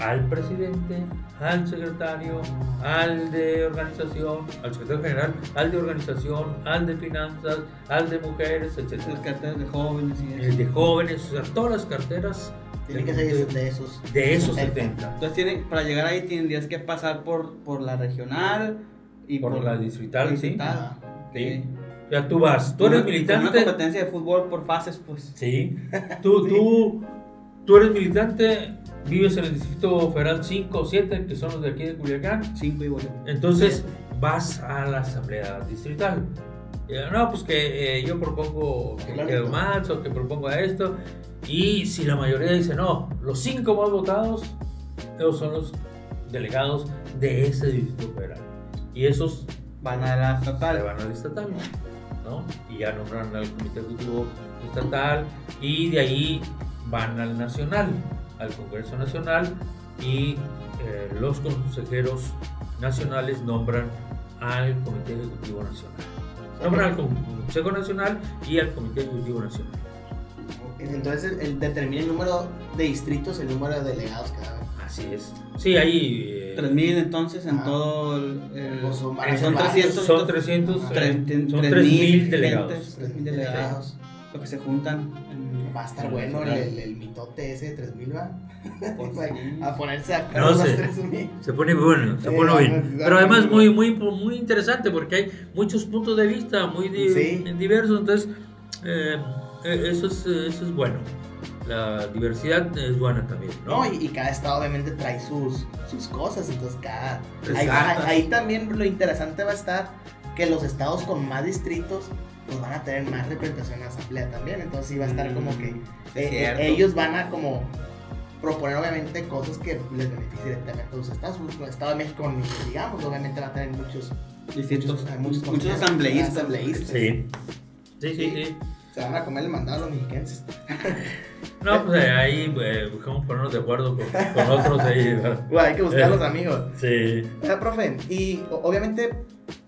al presidente, al secretario, al de organización, al secretario general, al de organización, al de finanzas, al de mujeres, etc. Las carteras de jóvenes y El de jóvenes, o sea, todas las carteras. Tienen que ser de esos. De esos 70. Entonces, tiene, para llegar ahí tendrías que pasar por, por la regional y por, la distrital, sí. sí. Ya tú vas, tú eres militante. Una competencia de fútbol por fases, pues. Sí. Tú, tú, tú eres militante vives en el Distrito Federal 5 o 7, que son los de aquí de Culiacán. 5 y Entonces vas a la Asamblea Distrital. Y, no, pues que eh, yo propongo que más o que propongo esto. Y si la mayoría dice no, los cinco más votados, esos son los delegados de ese distrito federal. Y esos van a la estatal. Van a la estatal, Y ya nombran al comité ejecutivo estatal y de ahí van al nacional, al Congreso Nacional y eh, los consejeros nacionales nombran al Comité Ejecutivo Nacional. Nombran al Consejo Nacional y al Comité Ejecutivo Nacional. Entonces el, determina el número de distritos, el número de delegados cada vez. Así es. Sí, hay... Eh, 3.000 entonces en ah. todo el... Pues son, 300. Son 300. son 3.000 delegados. 3.000 delegados. Lo que se juntan. Va a estar bueno el, el, mitote ese de 3.000, ¿va? Pues a ponerse a no, se, 3.000. Se pone bueno, se pone bien. Pero además muy, muy, muy interesante porque hay muchos puntos de vista muy diversos. Entonces, eh, eh, eso, es, eso es bueno la diversidad es buena también. No, y, cada estado obviamente trae sus, sus cosas, entonces cada... Ahí, también lo interesante va a estar que los estados con más distritos pues van a tener más representación en la asamblea también, entonces sí va a estar como que eh, eh, ellos van a como proponer obviamente cosas que les beneficien directamente a los estados. El Estado de México, digamos, obviamente va a tener muchos distritos, muchos, muchos, asambleístas. asambleístas. Sí. Sí, sí, sí. Se van a comer el mandado a los mexicanos. No, pues eh, ahí eh, buscamos ponernos de acuerdo con, con otros ahí. hay que buscar a los eh, amigos. Sí. O sea, profe, y obviamente,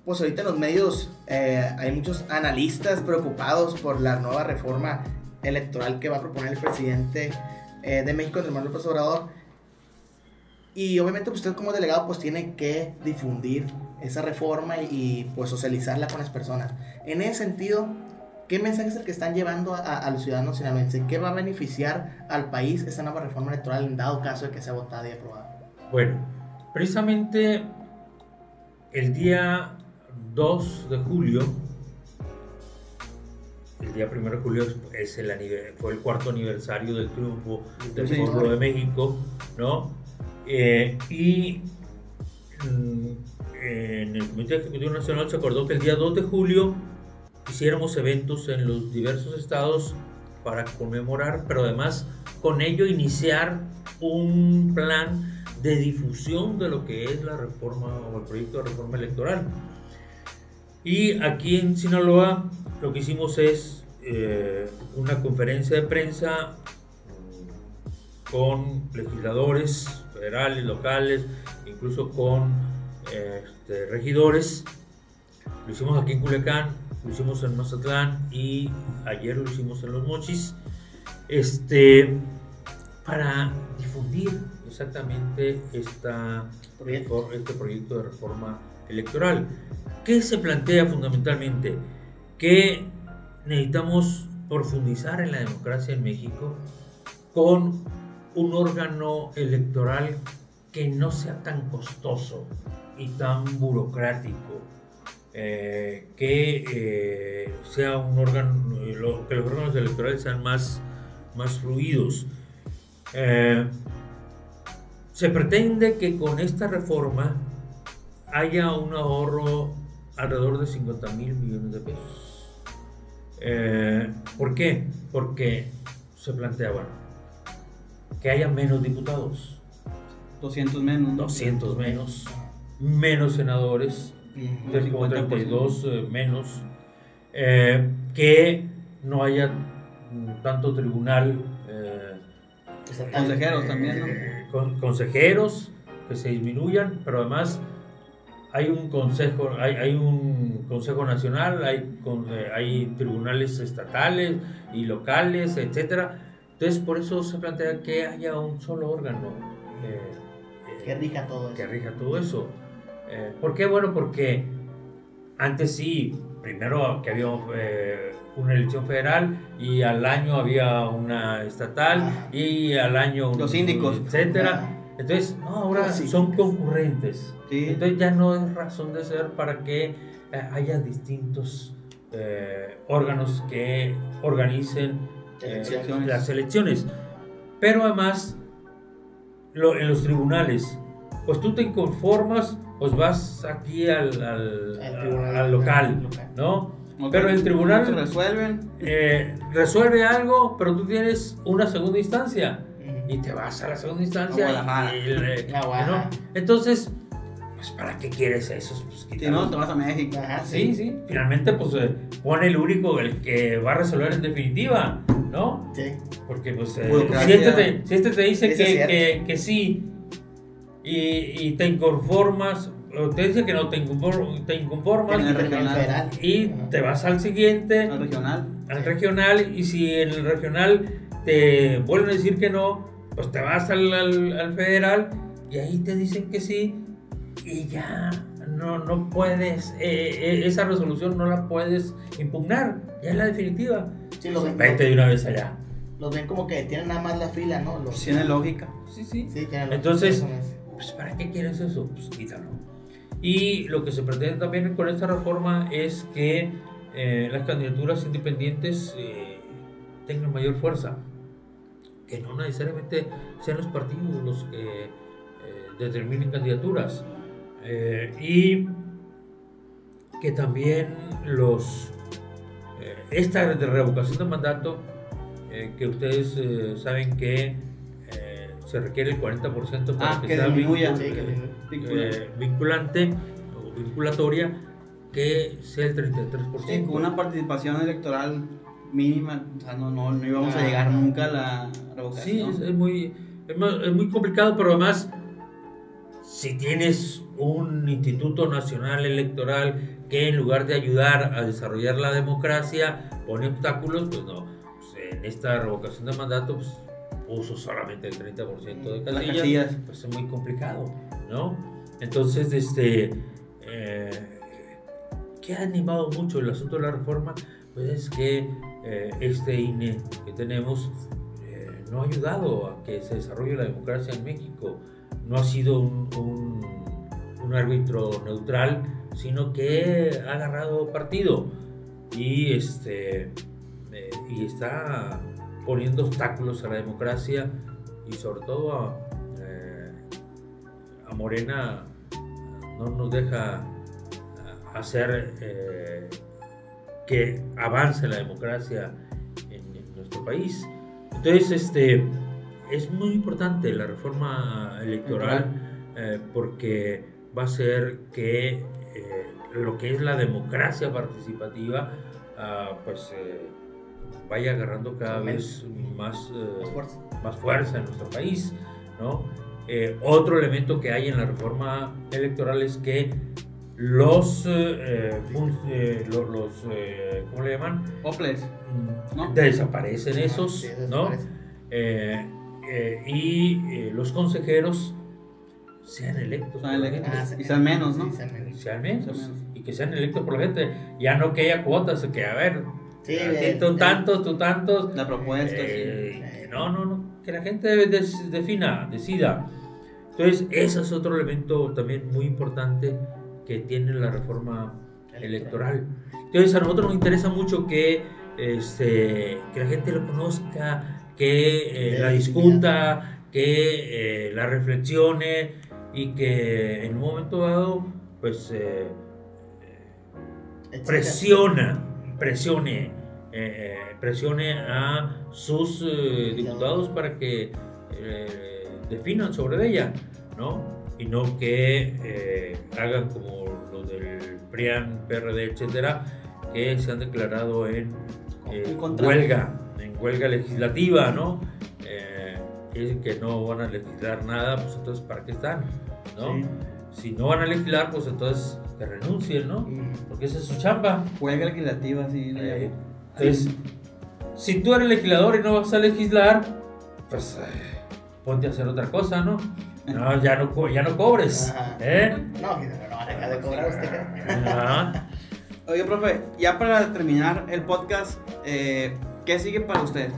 pues ahorita en los medios hay muchos analistas preocupados por la nueva reforma electoral que va a proponer el presidente de México, Andrés Manuel López Obrador. Y obviamente usted como delegado pues tiene que difundir esa reforma y pues socializarla con las personas. En ese sentido, ¿Qué mensaje es el que están llevando a, los ciudadanos sinaloenses? ¿Qué va a beneficiar al país esta nueva reforma electoral en dado caso de que sea votada y aprobada? Bueno, precisamente el día 2 de julio, el día 1 de julio es el, fue el cuarto aniversario del triunfo del pueblo de México, ¿no? Eh, y mm, en el Comité Ejecutivo Nacional se acordó que el día 2 de julio hiciéramos eventos en los diversos estados para conmemorar, pero además con ello iniciar un plan de difusión de lo que es la reforma o el proyecto de reforma electoral. Y aquí en Sinaloa lo que hicimos es eh, una conferencia de prensa con legisladores federales, locales, incluso con este, regidores. Lo hicimos aquí en Culiacán, lo hicimos en Mazatlán y ayer lo hicimos en Los Mochis, este, para difundir exactamente esta, este proyecto de reforma electoral. ¿Qué se plantea fundamentalmente? Que necesitamos profundizar en la democracia en México con un órgano electoral que no sea tan costoso y tan burocrático eh, que eh, sea un órgano, que los órganos electorales sean más, más fluidos. Eh, se pretende que con esta reforma haya un ahorro alrededor de 50 mil millones de pesos. ¿Por qué? Porque se plantea, bueno, que haya menos diputados. 200 menos. 200 menos, menos senadores, del 32 eh, menos, eh, que no haya tanto tribunal. Eh, consejeros también, consejeros que se disminuyan, pero además hay un consejo, hay, hay un consejo nacional, hay, hay tribunales estatales y locales, etcétera. Entonces por eso se plantea que haya un solo órgano que rija todo eso. Que rija todo eso. Eh, ¿Por qué? Bueno, porque antes sí, primero que había eh, una elección federal y al año había una estatal y al año los síndicos, etcétera. Entonces, no, ahora son concurrentes. Entonces ya no es razón de ser para que eh, haya distintos órganos que organicen las elecciones. Pero además en los tribunales, pues tú te inconformas, pues vas aquí al, al, local, ¿no? Pero el tribunal resuelven. Eh, resuelve algo, pero tú tienes una segunda instancia y te vas a la segunda instancia. Y, ¿no? Entonces, pues ¿para qué quieres eso? Pues, si no, te vas a México. sí, sí. Finalmente, pues eh, pone el único, el que va a resolver en definitiva, ¿no? Sí. Porque, pues, eh, si, este te, si, este te, dice que, que, que, sí y, y te inconformas te dice que no te, inconformas, te inconformas y te vas al siguiente, al regional. Al regional, y si en el regional te vuelven a decir que no, pues te vas al, al, federal y ahí te dicen que sí y ya no, no puedes, eh, eh, esa resolución no la puedes impugnar, ya es la definitiva. Sí, lo ven, Vete de una vez allá. Los ven como que tienen nada más la fila, ¿no? Los, tiene lógica. Sí, sí. sí Entonces, pues ¿para qué quieres eso? Pues quítalo. Y lo que se pretende también con esta reforma es que eh, las candidaturas independientes eh, tengan mayor fuerza, que no necesariamente sean los partidos los que eh, determinen candidaturas, y que también los esta de revocación de mandato, que ustedes saben que se requiere el 40% para ah, que, sea eh, vinculante o vinculatoria, que sea el 33%. con una participación electoral mínima, o sea, no, no, no íbamos a llegar nunca a la revocación. Sí, es, muy, es, muy complicado, pero además, si tienes un Instituto Nacional Electoral que en lugar de ayudar a desarrollar la democracia pone obstáculos, pues no. Pues en esta revocación de mandato, pues puso solamente el 30% de casillas, pues es muy complicado, ¿no? Entonces, este, eh, ¿qué ha animado mucho el asunto de la reforma? Pues es que eh, este INE que tenemos eh, no ha ayudado a que se desarrolle la democracia en México, no ha sido un, un árbitro neutral, sino que ha agarrado partido y, este, y está poniendo obstáculos a la democracia y sobre todo a, eh, a Morena no nos deja hacer eh, que avance la democracia en, nuestro país. Entonces, este, es muy importante la reforma electoral eh, porque va a ser que lo que es la democracia participativa, ah, pues vaya agarrando cada vez más, eh, más, fuerza. en nuestro país. ¿no? Eh, otro elemento que hay en la reforma electoral es que los, eh, los, los ¿cómo le llaman? Oples. Mm, desaparecen esos, ¿no? y los consejeros sean electos. Ah, y sean menos, ¿no? Sean menos. Y que sean electos por la gente. Ya no que haya cuotas, que a ver, Sí, tú tantos, tú tantos. La propuesta, eh, No, no, no. Que la gente defina, decida. Entonces, ese es otro elemento también muy importante que tiene la reforma electoral. Entonces, a nosotros nos interesa mucho que, este, que la gente lo conozca, que eh, la discuta, que eh, la reflexione y que en un momento dado, pues, presiona presione, eh, presione a sus eh, diputados para que eh, definan sobre ella, ¿no? Y no que hagan como los del PRIAN, PRD, etcétera, que se han declarado en huelga, en huelga legislativa, ¿no? que no van a legislar nada, pues entonces ¿para qué están? ¿no? Si no van a legislar, pues entonces que renuncien, ¿no? Porque esa es su chamba. Huelga legislativa, sí. Eh, entonces, si tú eres legislador y no vas a legislar, pues eh, ponte a hacer otra cosa, ¿no? No, ya no, ya no cobres. ¿eh? No, no, no, deja de cobrar usted. Oye, profe, ya para terminar el podcast, eh, ¿qué sigue para usted?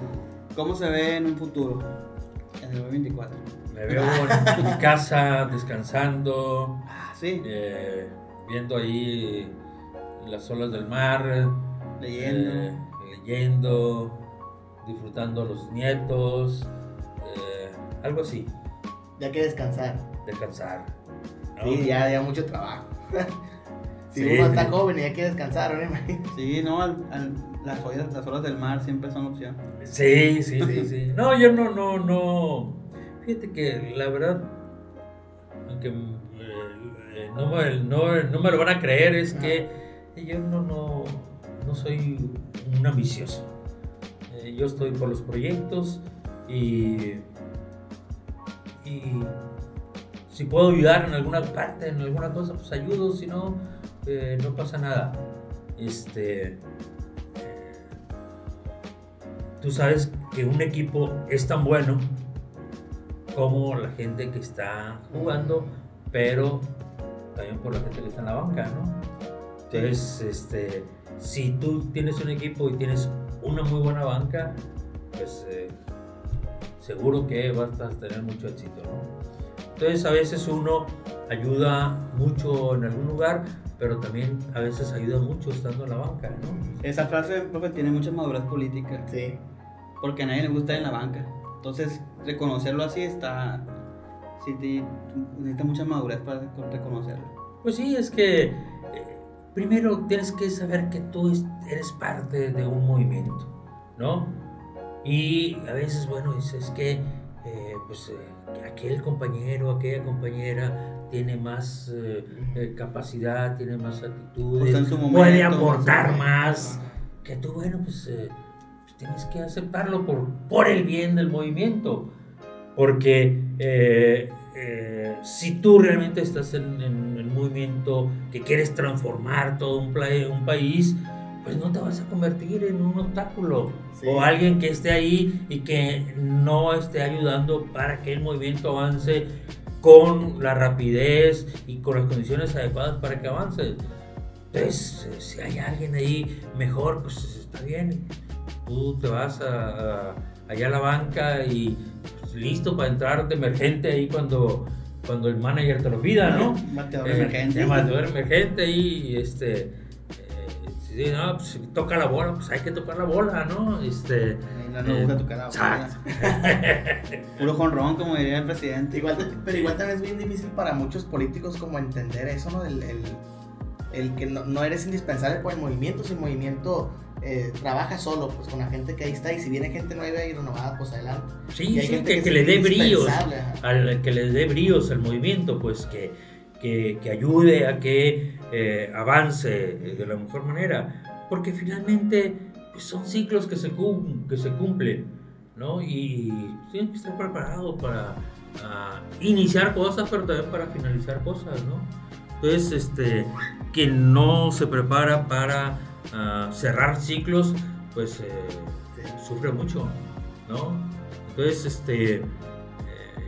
¿Cómo se ve en un futuro? En el 2024. Me veo en mi casa, descansando. Ah, sí. Eh, viendo ahí las olas del mar, leyendo, eh, leyendo disfrutando a los nietos, eh, algo así. Ya que descansar. Descansar. Sí, ya, ya mucho trabajo. si uno está joven y hay que descansar, ¿no? Sí, no, las, horas, las horas del mar siempre son opción. Sí, sí, sí, sí. No, yo no, no, no. Fíjate que la verdad, aunque eh, no, me, no, no, me lo van a creer, es que yo no, no, no soy un ambicioso. Eh, yo estoy por los proyectos y, y si puedo ayudar en alguna parte, en alguna cosa, pues ayudo, si no, eh, no pasa nada. Este, tú sabes que un equipo es tan bueno como la gente que está jugando, pero también por la gente que está en la banca, ¿no? Entonces, este, si tú tienes un equipo y tienes una muy buena banca, pues eh, seguro que vas a tener mucho éxito, ¿no? Entonces a veces uno ayuda mucho en algún lugar, pero también a veces ayuda mucho estando en la banca, ¿no? Esa frase, profe, tiene mucha madurez política. Sí. Porque a nadie le gusta en la banca. Entonces, reconocerlo así está... Sí, necesita mucha madurez para reconocerlo. Pues sí, es que primero tienes que saber que tú eres parte de un movimiento, ¿no? Y a veces, bueno, es, que, eh, pues, eh, aquel compañero, aquella compañera tiene más capacidad, tiene más actitudes, puede aportar más, que tú, bueno, pues, pues, tienes que aceptarlo por, por el bien del movimiento. Porque eh, si tú realmente estás en, el movimiento que quieres transformar todo un, un, país, pues no te vas a convertir en un obstáculo o alguien que esté ahí y que no esté ayudando para que el movimiento avance con la rapidez y con las condiciones adecuadas para que avance. Entonces, si hay alguien ahí mejor, pues está bien. Tú te vas a, allá a la banca y listo para entrar de emergente ahí cuando, cuando el manager te lo pida, ¿no? Mateador eh, emergente. Mateador emergente y este. Eh, no, pues, toca la bola, pues hay que tocar la bola, ¿no? Este, no, no gusta tocar la bola. Puro jonrón, como diría el presidente. Igual, pero igual también es bien difícil para muchos políticos como entender eso, ¿no? El, el, el que no, no, eres indispensable por el movimiento, si el movimiento eh, trabaja solo, pues con la gente que ahí está, y si viene gente nueva y renovada, pues adelante. Sí, sí, que, que, le dé bríos, al, que le dé bríos al movimiento, pues que, que ayude a que eh, avance de la mejor manera, porque finalmente pues, son ciclos que se, que se cumplen, ¿no? Y tienes que estar preparado para iniciar cosas, pero también para finalizar cosas, ¿no? Entonces, este, quien no se prepara para cerrar ciclos, pues eh, sufre mucho, ¿no? Entonces, este, eh,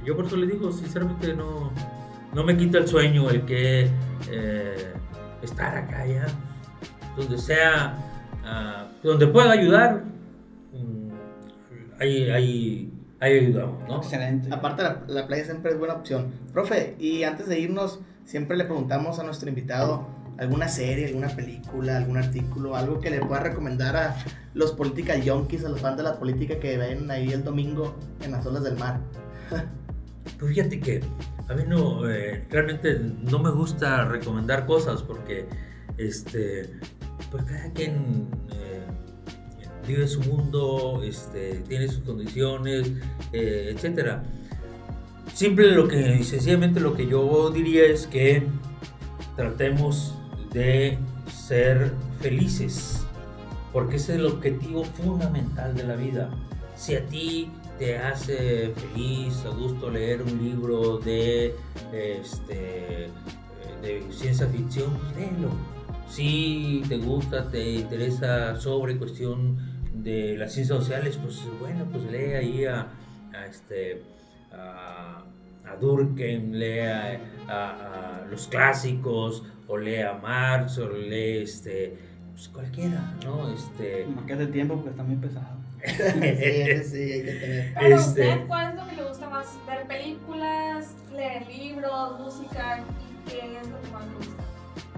yo por eso le digo, sinceramente, no, no me quita el sueño el que eh, estar acá ya, donde sea, ah, donde pueda ayudar, mm, ahí, ahí, ahí ayudamos, ¿no? Excelente. Aparte, la, la playa siempre es buena opción. Profe, y antes de irnos, siempre le preguntamos a nuestro invitado alguna serie, alguna película, algún artículo, algo que le pueda recomendar a los political junkies, a los fans de la política que ven ahí el domingo en las olas del mar. pues fíjate que a mí no, eh, realmente no me gusta recomendar cosas porque, este, pues cada quien eh, vive su mundo, este, tiene sus condiciones, eh, etcétera. Simple lo que, sencillamente lo que yo diría es que tratemos de ser felices, porque es el objetivo fundamental de la vida. Si a ti te hace feliz, a gusto leer un libro de, este, de ciencia ficción, léelo. Si te gusta, te interesa sobre cuestión de las ciencias sociales, pues bueno, pues lee ahí a, este, a, Durkheim, lee a los clásicos, o lea Marx, o lee este, pues cualquiera, ¿no? Este... que hace tiempo porque está muy pesado. sí, sí, hay que tener. Pero este... usted, ¿cuál es lo que le gusta más? ¿Ver películas, leer libros, música? ¿Y qué es lo que más le gusta?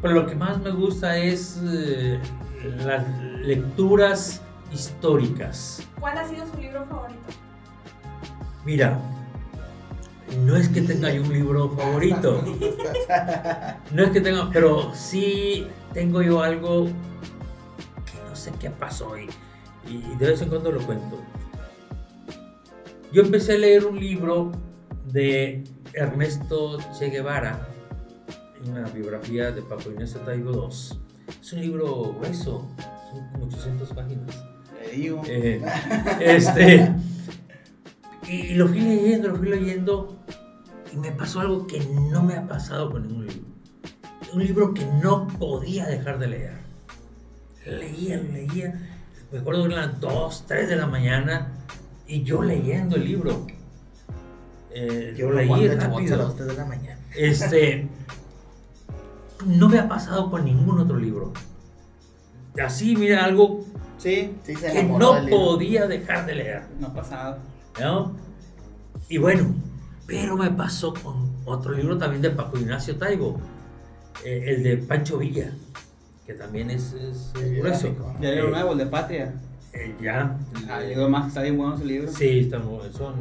Pues lo que más me gusta es eh, las lecturas históricas. ¿Cuál ha sido su libro favorito? Mira, no es que tenga yo un libro favorito. No es que tenga, pero sí tengo yo algo que no sé qué pasó y, y de vez en cuando lo cuento. Yo empecé a leer un libro de Ernesto Che Guevara, una biografía de Paco Inés Taibo II. Es un libro grueso, son como 800 páginas. Le digo. Eh, este, y lo fui leyendo, lo fui leyendo, y me pasó algo que no me ha pasado con ningún libro. Un libro que no podía dejar de leer. Leía, leía. Me acuerdo que eran 2, 3 de la mañana y yo leyendo el libro. Eh, Yo leí guardo a las rápido. 2 de la mañana. Este, no me ha pasado con ningún otro libro. Así, mira, algo Sí, Sí, se que no podía dejar de leer. no ha pasado. ¿No? Y bueno, pero me pasó con otro libro también de Paco Ignacio Taibo, eh, el de Pancho Villa, que también es, es, es grueso. ¿no? Ya leo Eh, nuevo, el de Patria. Eh, ya. Ah, más, está bien bueno ese libro. Sí, estamos, son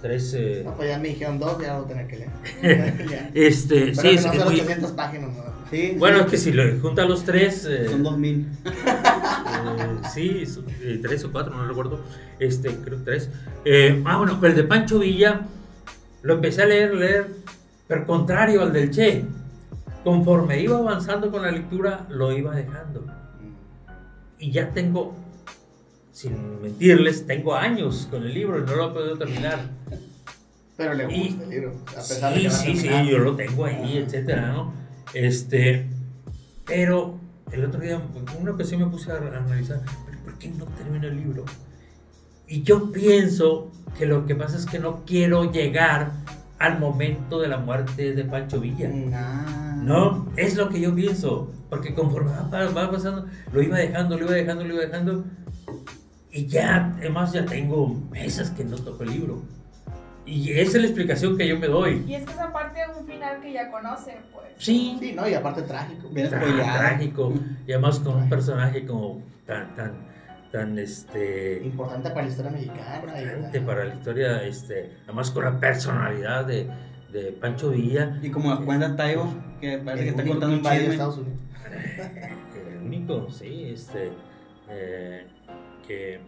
tres. eh, No, pues ya me dijeron dos, ya lo voy a tener que leer. Este, Pero sí, es, no es son muy- 800 páginas, ¿no? Sí, Bueno, sí. es que si lo junta los tres. eh, Son 2000. Eh, sí, eh, tres o cuatro, no recuerdo. Este, creo tres. Eh, ah, bueno, el de Pancho Villa lo empecé a leer, leer, pero contrario al del Che. Conforme iba avanzando con la lectura, lo iba dejando. Y ya tengo, sin mentirles, tengo años con el libro y no lo he podido terminar. Pero le Y- gusta el libro. A pesar de Sí, que sí, sí, yo lo tengo ahí, etcétera, ¿no? Este, pero el otro día, una ocasión me puse a analizar, ¿pero ¿por qué no termino el libro? Y yo pienso que lo que pasa es que no quiero llegar al momento de la muerte de Pancho Villa. Ah. No, es lo que yo pienso, porque conforme va, va pasando, lo iba dejando, lo iba dejando, lo iba dejando, y ya, además ya tengo meses que no toco el libro. Y esa es la explicación que yo me doy. Y es que es aparte de un final que ya conocen, pues. Sí, Sí, no, y aparte trágico. Bien trágico, y además con un personaje como tan, tan, tan, este, Importante para la historia mexicana. importante para la historia, este, además con la personalidad de, de Pancho Villa, Y como nos cuenta Taibo, que parece que está contando un chisme. Estados Unidos. el único, sí, este, eh, que,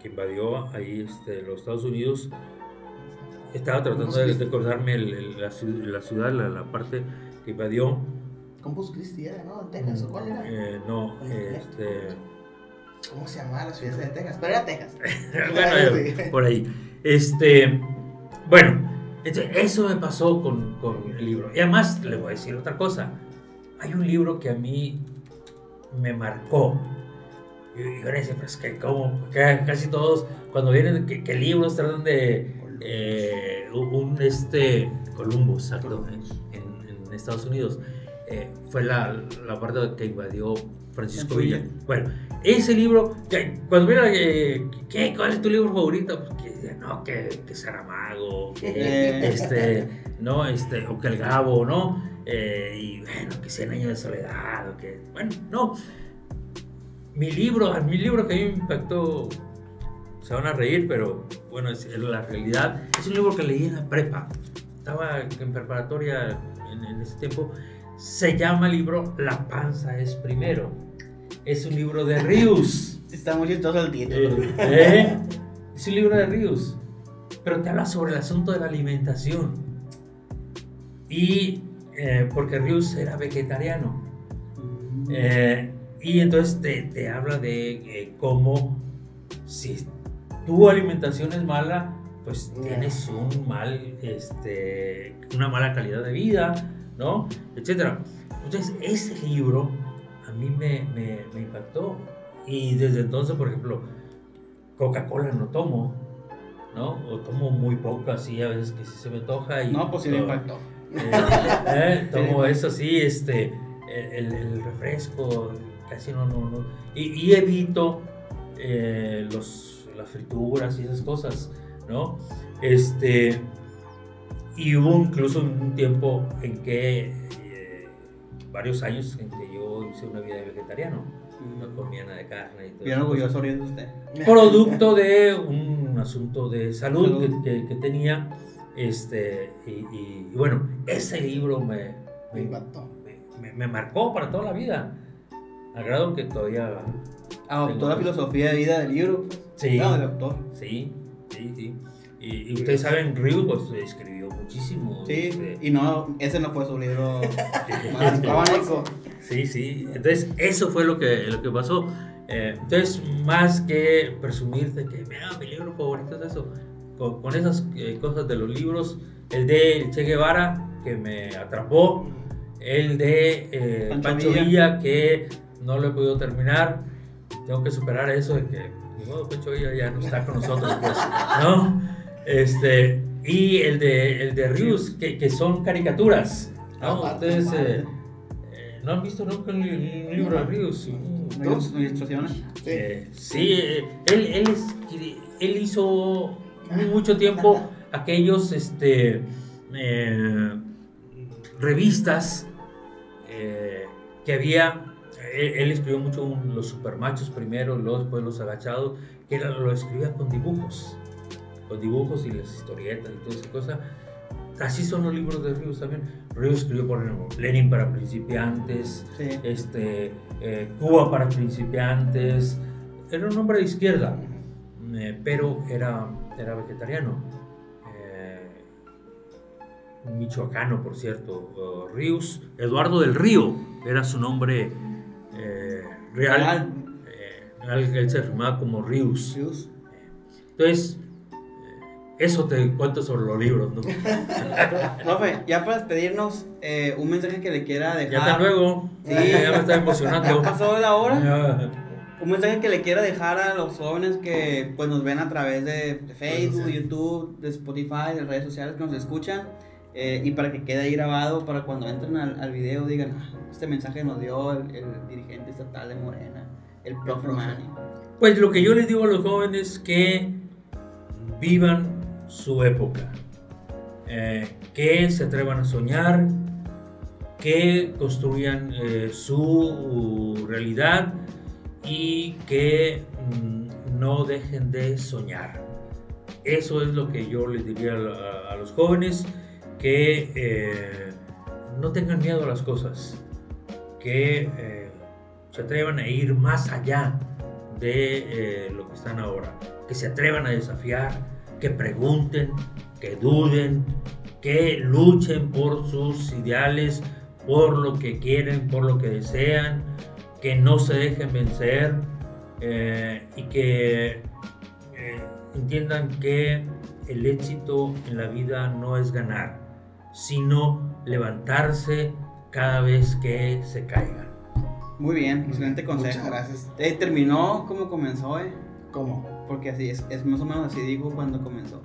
que invadió ahí este, los Estados Unidos. Estaba tratando de, acordarme el- el- la, la ciudad, la, la parte que invadió. Compus Christi era, ¿no? Texas, ¿o cuál era? Eh, no, este, ¿Cómo se llamaba la ciudad de Texas? Pero era Texas. bueno, eh, por ahí. Este, bueno, entonces, eso me pasó con, con el libro. Y además, le voy a decir otra cosa. Hay un libro que a mí me marcó. Y, y ahora dice, pues que como casi todos, cuando vienen, que, que libros tratan de eh, un este Columbus, exacto, en, en- Estados Unidos. Eh, fue la, la parte que invadió Francisco Villa. Bueno, ese libro, que, cuando mira, eh, ¿qué, ¿cuál es tu libro favorito? Pues que no, que, que Saramago, que este, no, este, o que el Gabo, ¿no? Eh, y bueno, que Cien años de soledad, o que, bueno, no. Mi libro, mi libro que a mí me impactó, se van a reír, pero bueno, es la realidad. Es un libro que leí en la prepa. Estaba en preparatoria en, en ese tiempo. Se llama el libro La panza es primero. Es un libro de Rius. Está muy chistoso el título. Eh, ¿eh? Es un libro de Rius. Pero te habla sobre el asunto de la alimentación. Y eh, porque Rius era vegetariano. Eh, y entonces te, te habla de eh, cómo si tu alimentación es mala, pues tienes un mal, este, una mala calidad de vida, ¿no? Etcétera. Entonces ese libro a mí me, me, me impactó. Y desde entonces, por ejemplo, Coca-Cola no tomo, ¿no? O tomo muy poco así, a veces que sí se me antoja. Y No, pues sí me impactó. Eh, eh, tomo eso sí, este, el, el refresco, casi no, no, no. Y, y evito eh, los, las frituras y esas cosas, ¿no? Este, y hubo incluso un tiempo en que, eh, varios años en que yo hice una vida de vegetariano, no comía nada de carne y todo Bien orgulloso ahorita usted. Producto de un asunto de salud, Salud. Que, que- que tenía, Este, y, bueno, ese libro me, me, me, me, marcó para toda la vida. Al grado que todavía. Adoptó la filosofía de vida del libro. Sí. No, del autor. Sí, sí, sí. Y, ustedes saben, Ryu pues, escribió muchísimo. Sí, este, y no, ese no fue su libro más Sí, sí. Entonces, eso fue lo que, lo que pasó. Eh, entonces, más que presumir de que, mira, mi libro favorito es eso, con, esas eh, cosas de los libros, el de Che Guevara, que me atrapó, el de eh, Pancho, Villa. que no lo he podido terminar, tengo que superar eso de que, modo, Pancho Villa ya no está con nosotros, pues, ¿no? Este, y el de, el de Rius, que, que son caricaturas, ¿no? Ustedes no han visto nunca un, libro de Rius. ¿Ilustraciones? Sí, sí él, él, él hizo mucho tiempo aquellos este, eh, revistas eh, que había. Él, escribió mucho los supermachos primero, luego después los agachados, que lo escribía con dibujos, con dibujos y las historietas y toda esa cosa. Así son los libros de Ríos también. Ríos escribió, por ejemplo, Lenin para principiantes, este, eh, Cuba para principiantes. Era un hombre de izquierda, pero era era vegetariano. Eh, michoacano, por cierto. Ríos, Eduardo del Río, era su nombre eh, real. Eh, él se firmaba como Ríos. Entonces, eso te cuento sobre los libros, ¿no? Profe, ya para despedirnos, un mensaje que le quiera dejar. Ya hasta luego. Sí, ya me está emocionando. ¿Ya pasó la hora? un mensaje que le quiera dejar a los jóvenes que pues nos ven a través de, Facebook, YouTube, de Spotify, de redes sociales que nos escuchan. Eh, y para que quede ahí grabado, para cuando entren al, al video digan, ah, este mensaje nos dio el, dirigente estatal de Morena, el profe Romani. Pues lo que yo les digo a los jóvenes que vivan su época, eh, que se atrevan a soñar, que construyan eh, su realidad y que mm, no dejen de soñar. Eso es lo que yo les diría a, los jóvenes, que eh, no tengan miedo a las cosas, que eh, se atrevan a ir más allá de eh, lo que están ahora, que se atrevan a desafiar, que pregunten, que duden, que luchen por sus ideales, por lo que quieren, por lo que desean, que no se dejen vencer y que entiendan que el éxito en la vida no es ganar, sino levantarse cada vez que se caiga. Muy bien, excelente consejo. Muchas gracias. Eh, terminó como comenzó, ¿eh? ¿Cómo? Porque así es, es más o menos así dijo cuando comenzó.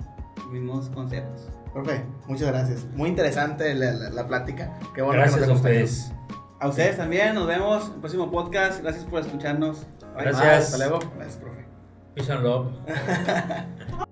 Mismos consejos. Profe, muchas gracias. Muy interesante la, plática. Qué bueno gracias que a ustedes. A ustedes también, nos vemos en el próximo podcast. Gracias por escucharnos. Gracias. Hasta luego. Gracias, profe. Peace and love.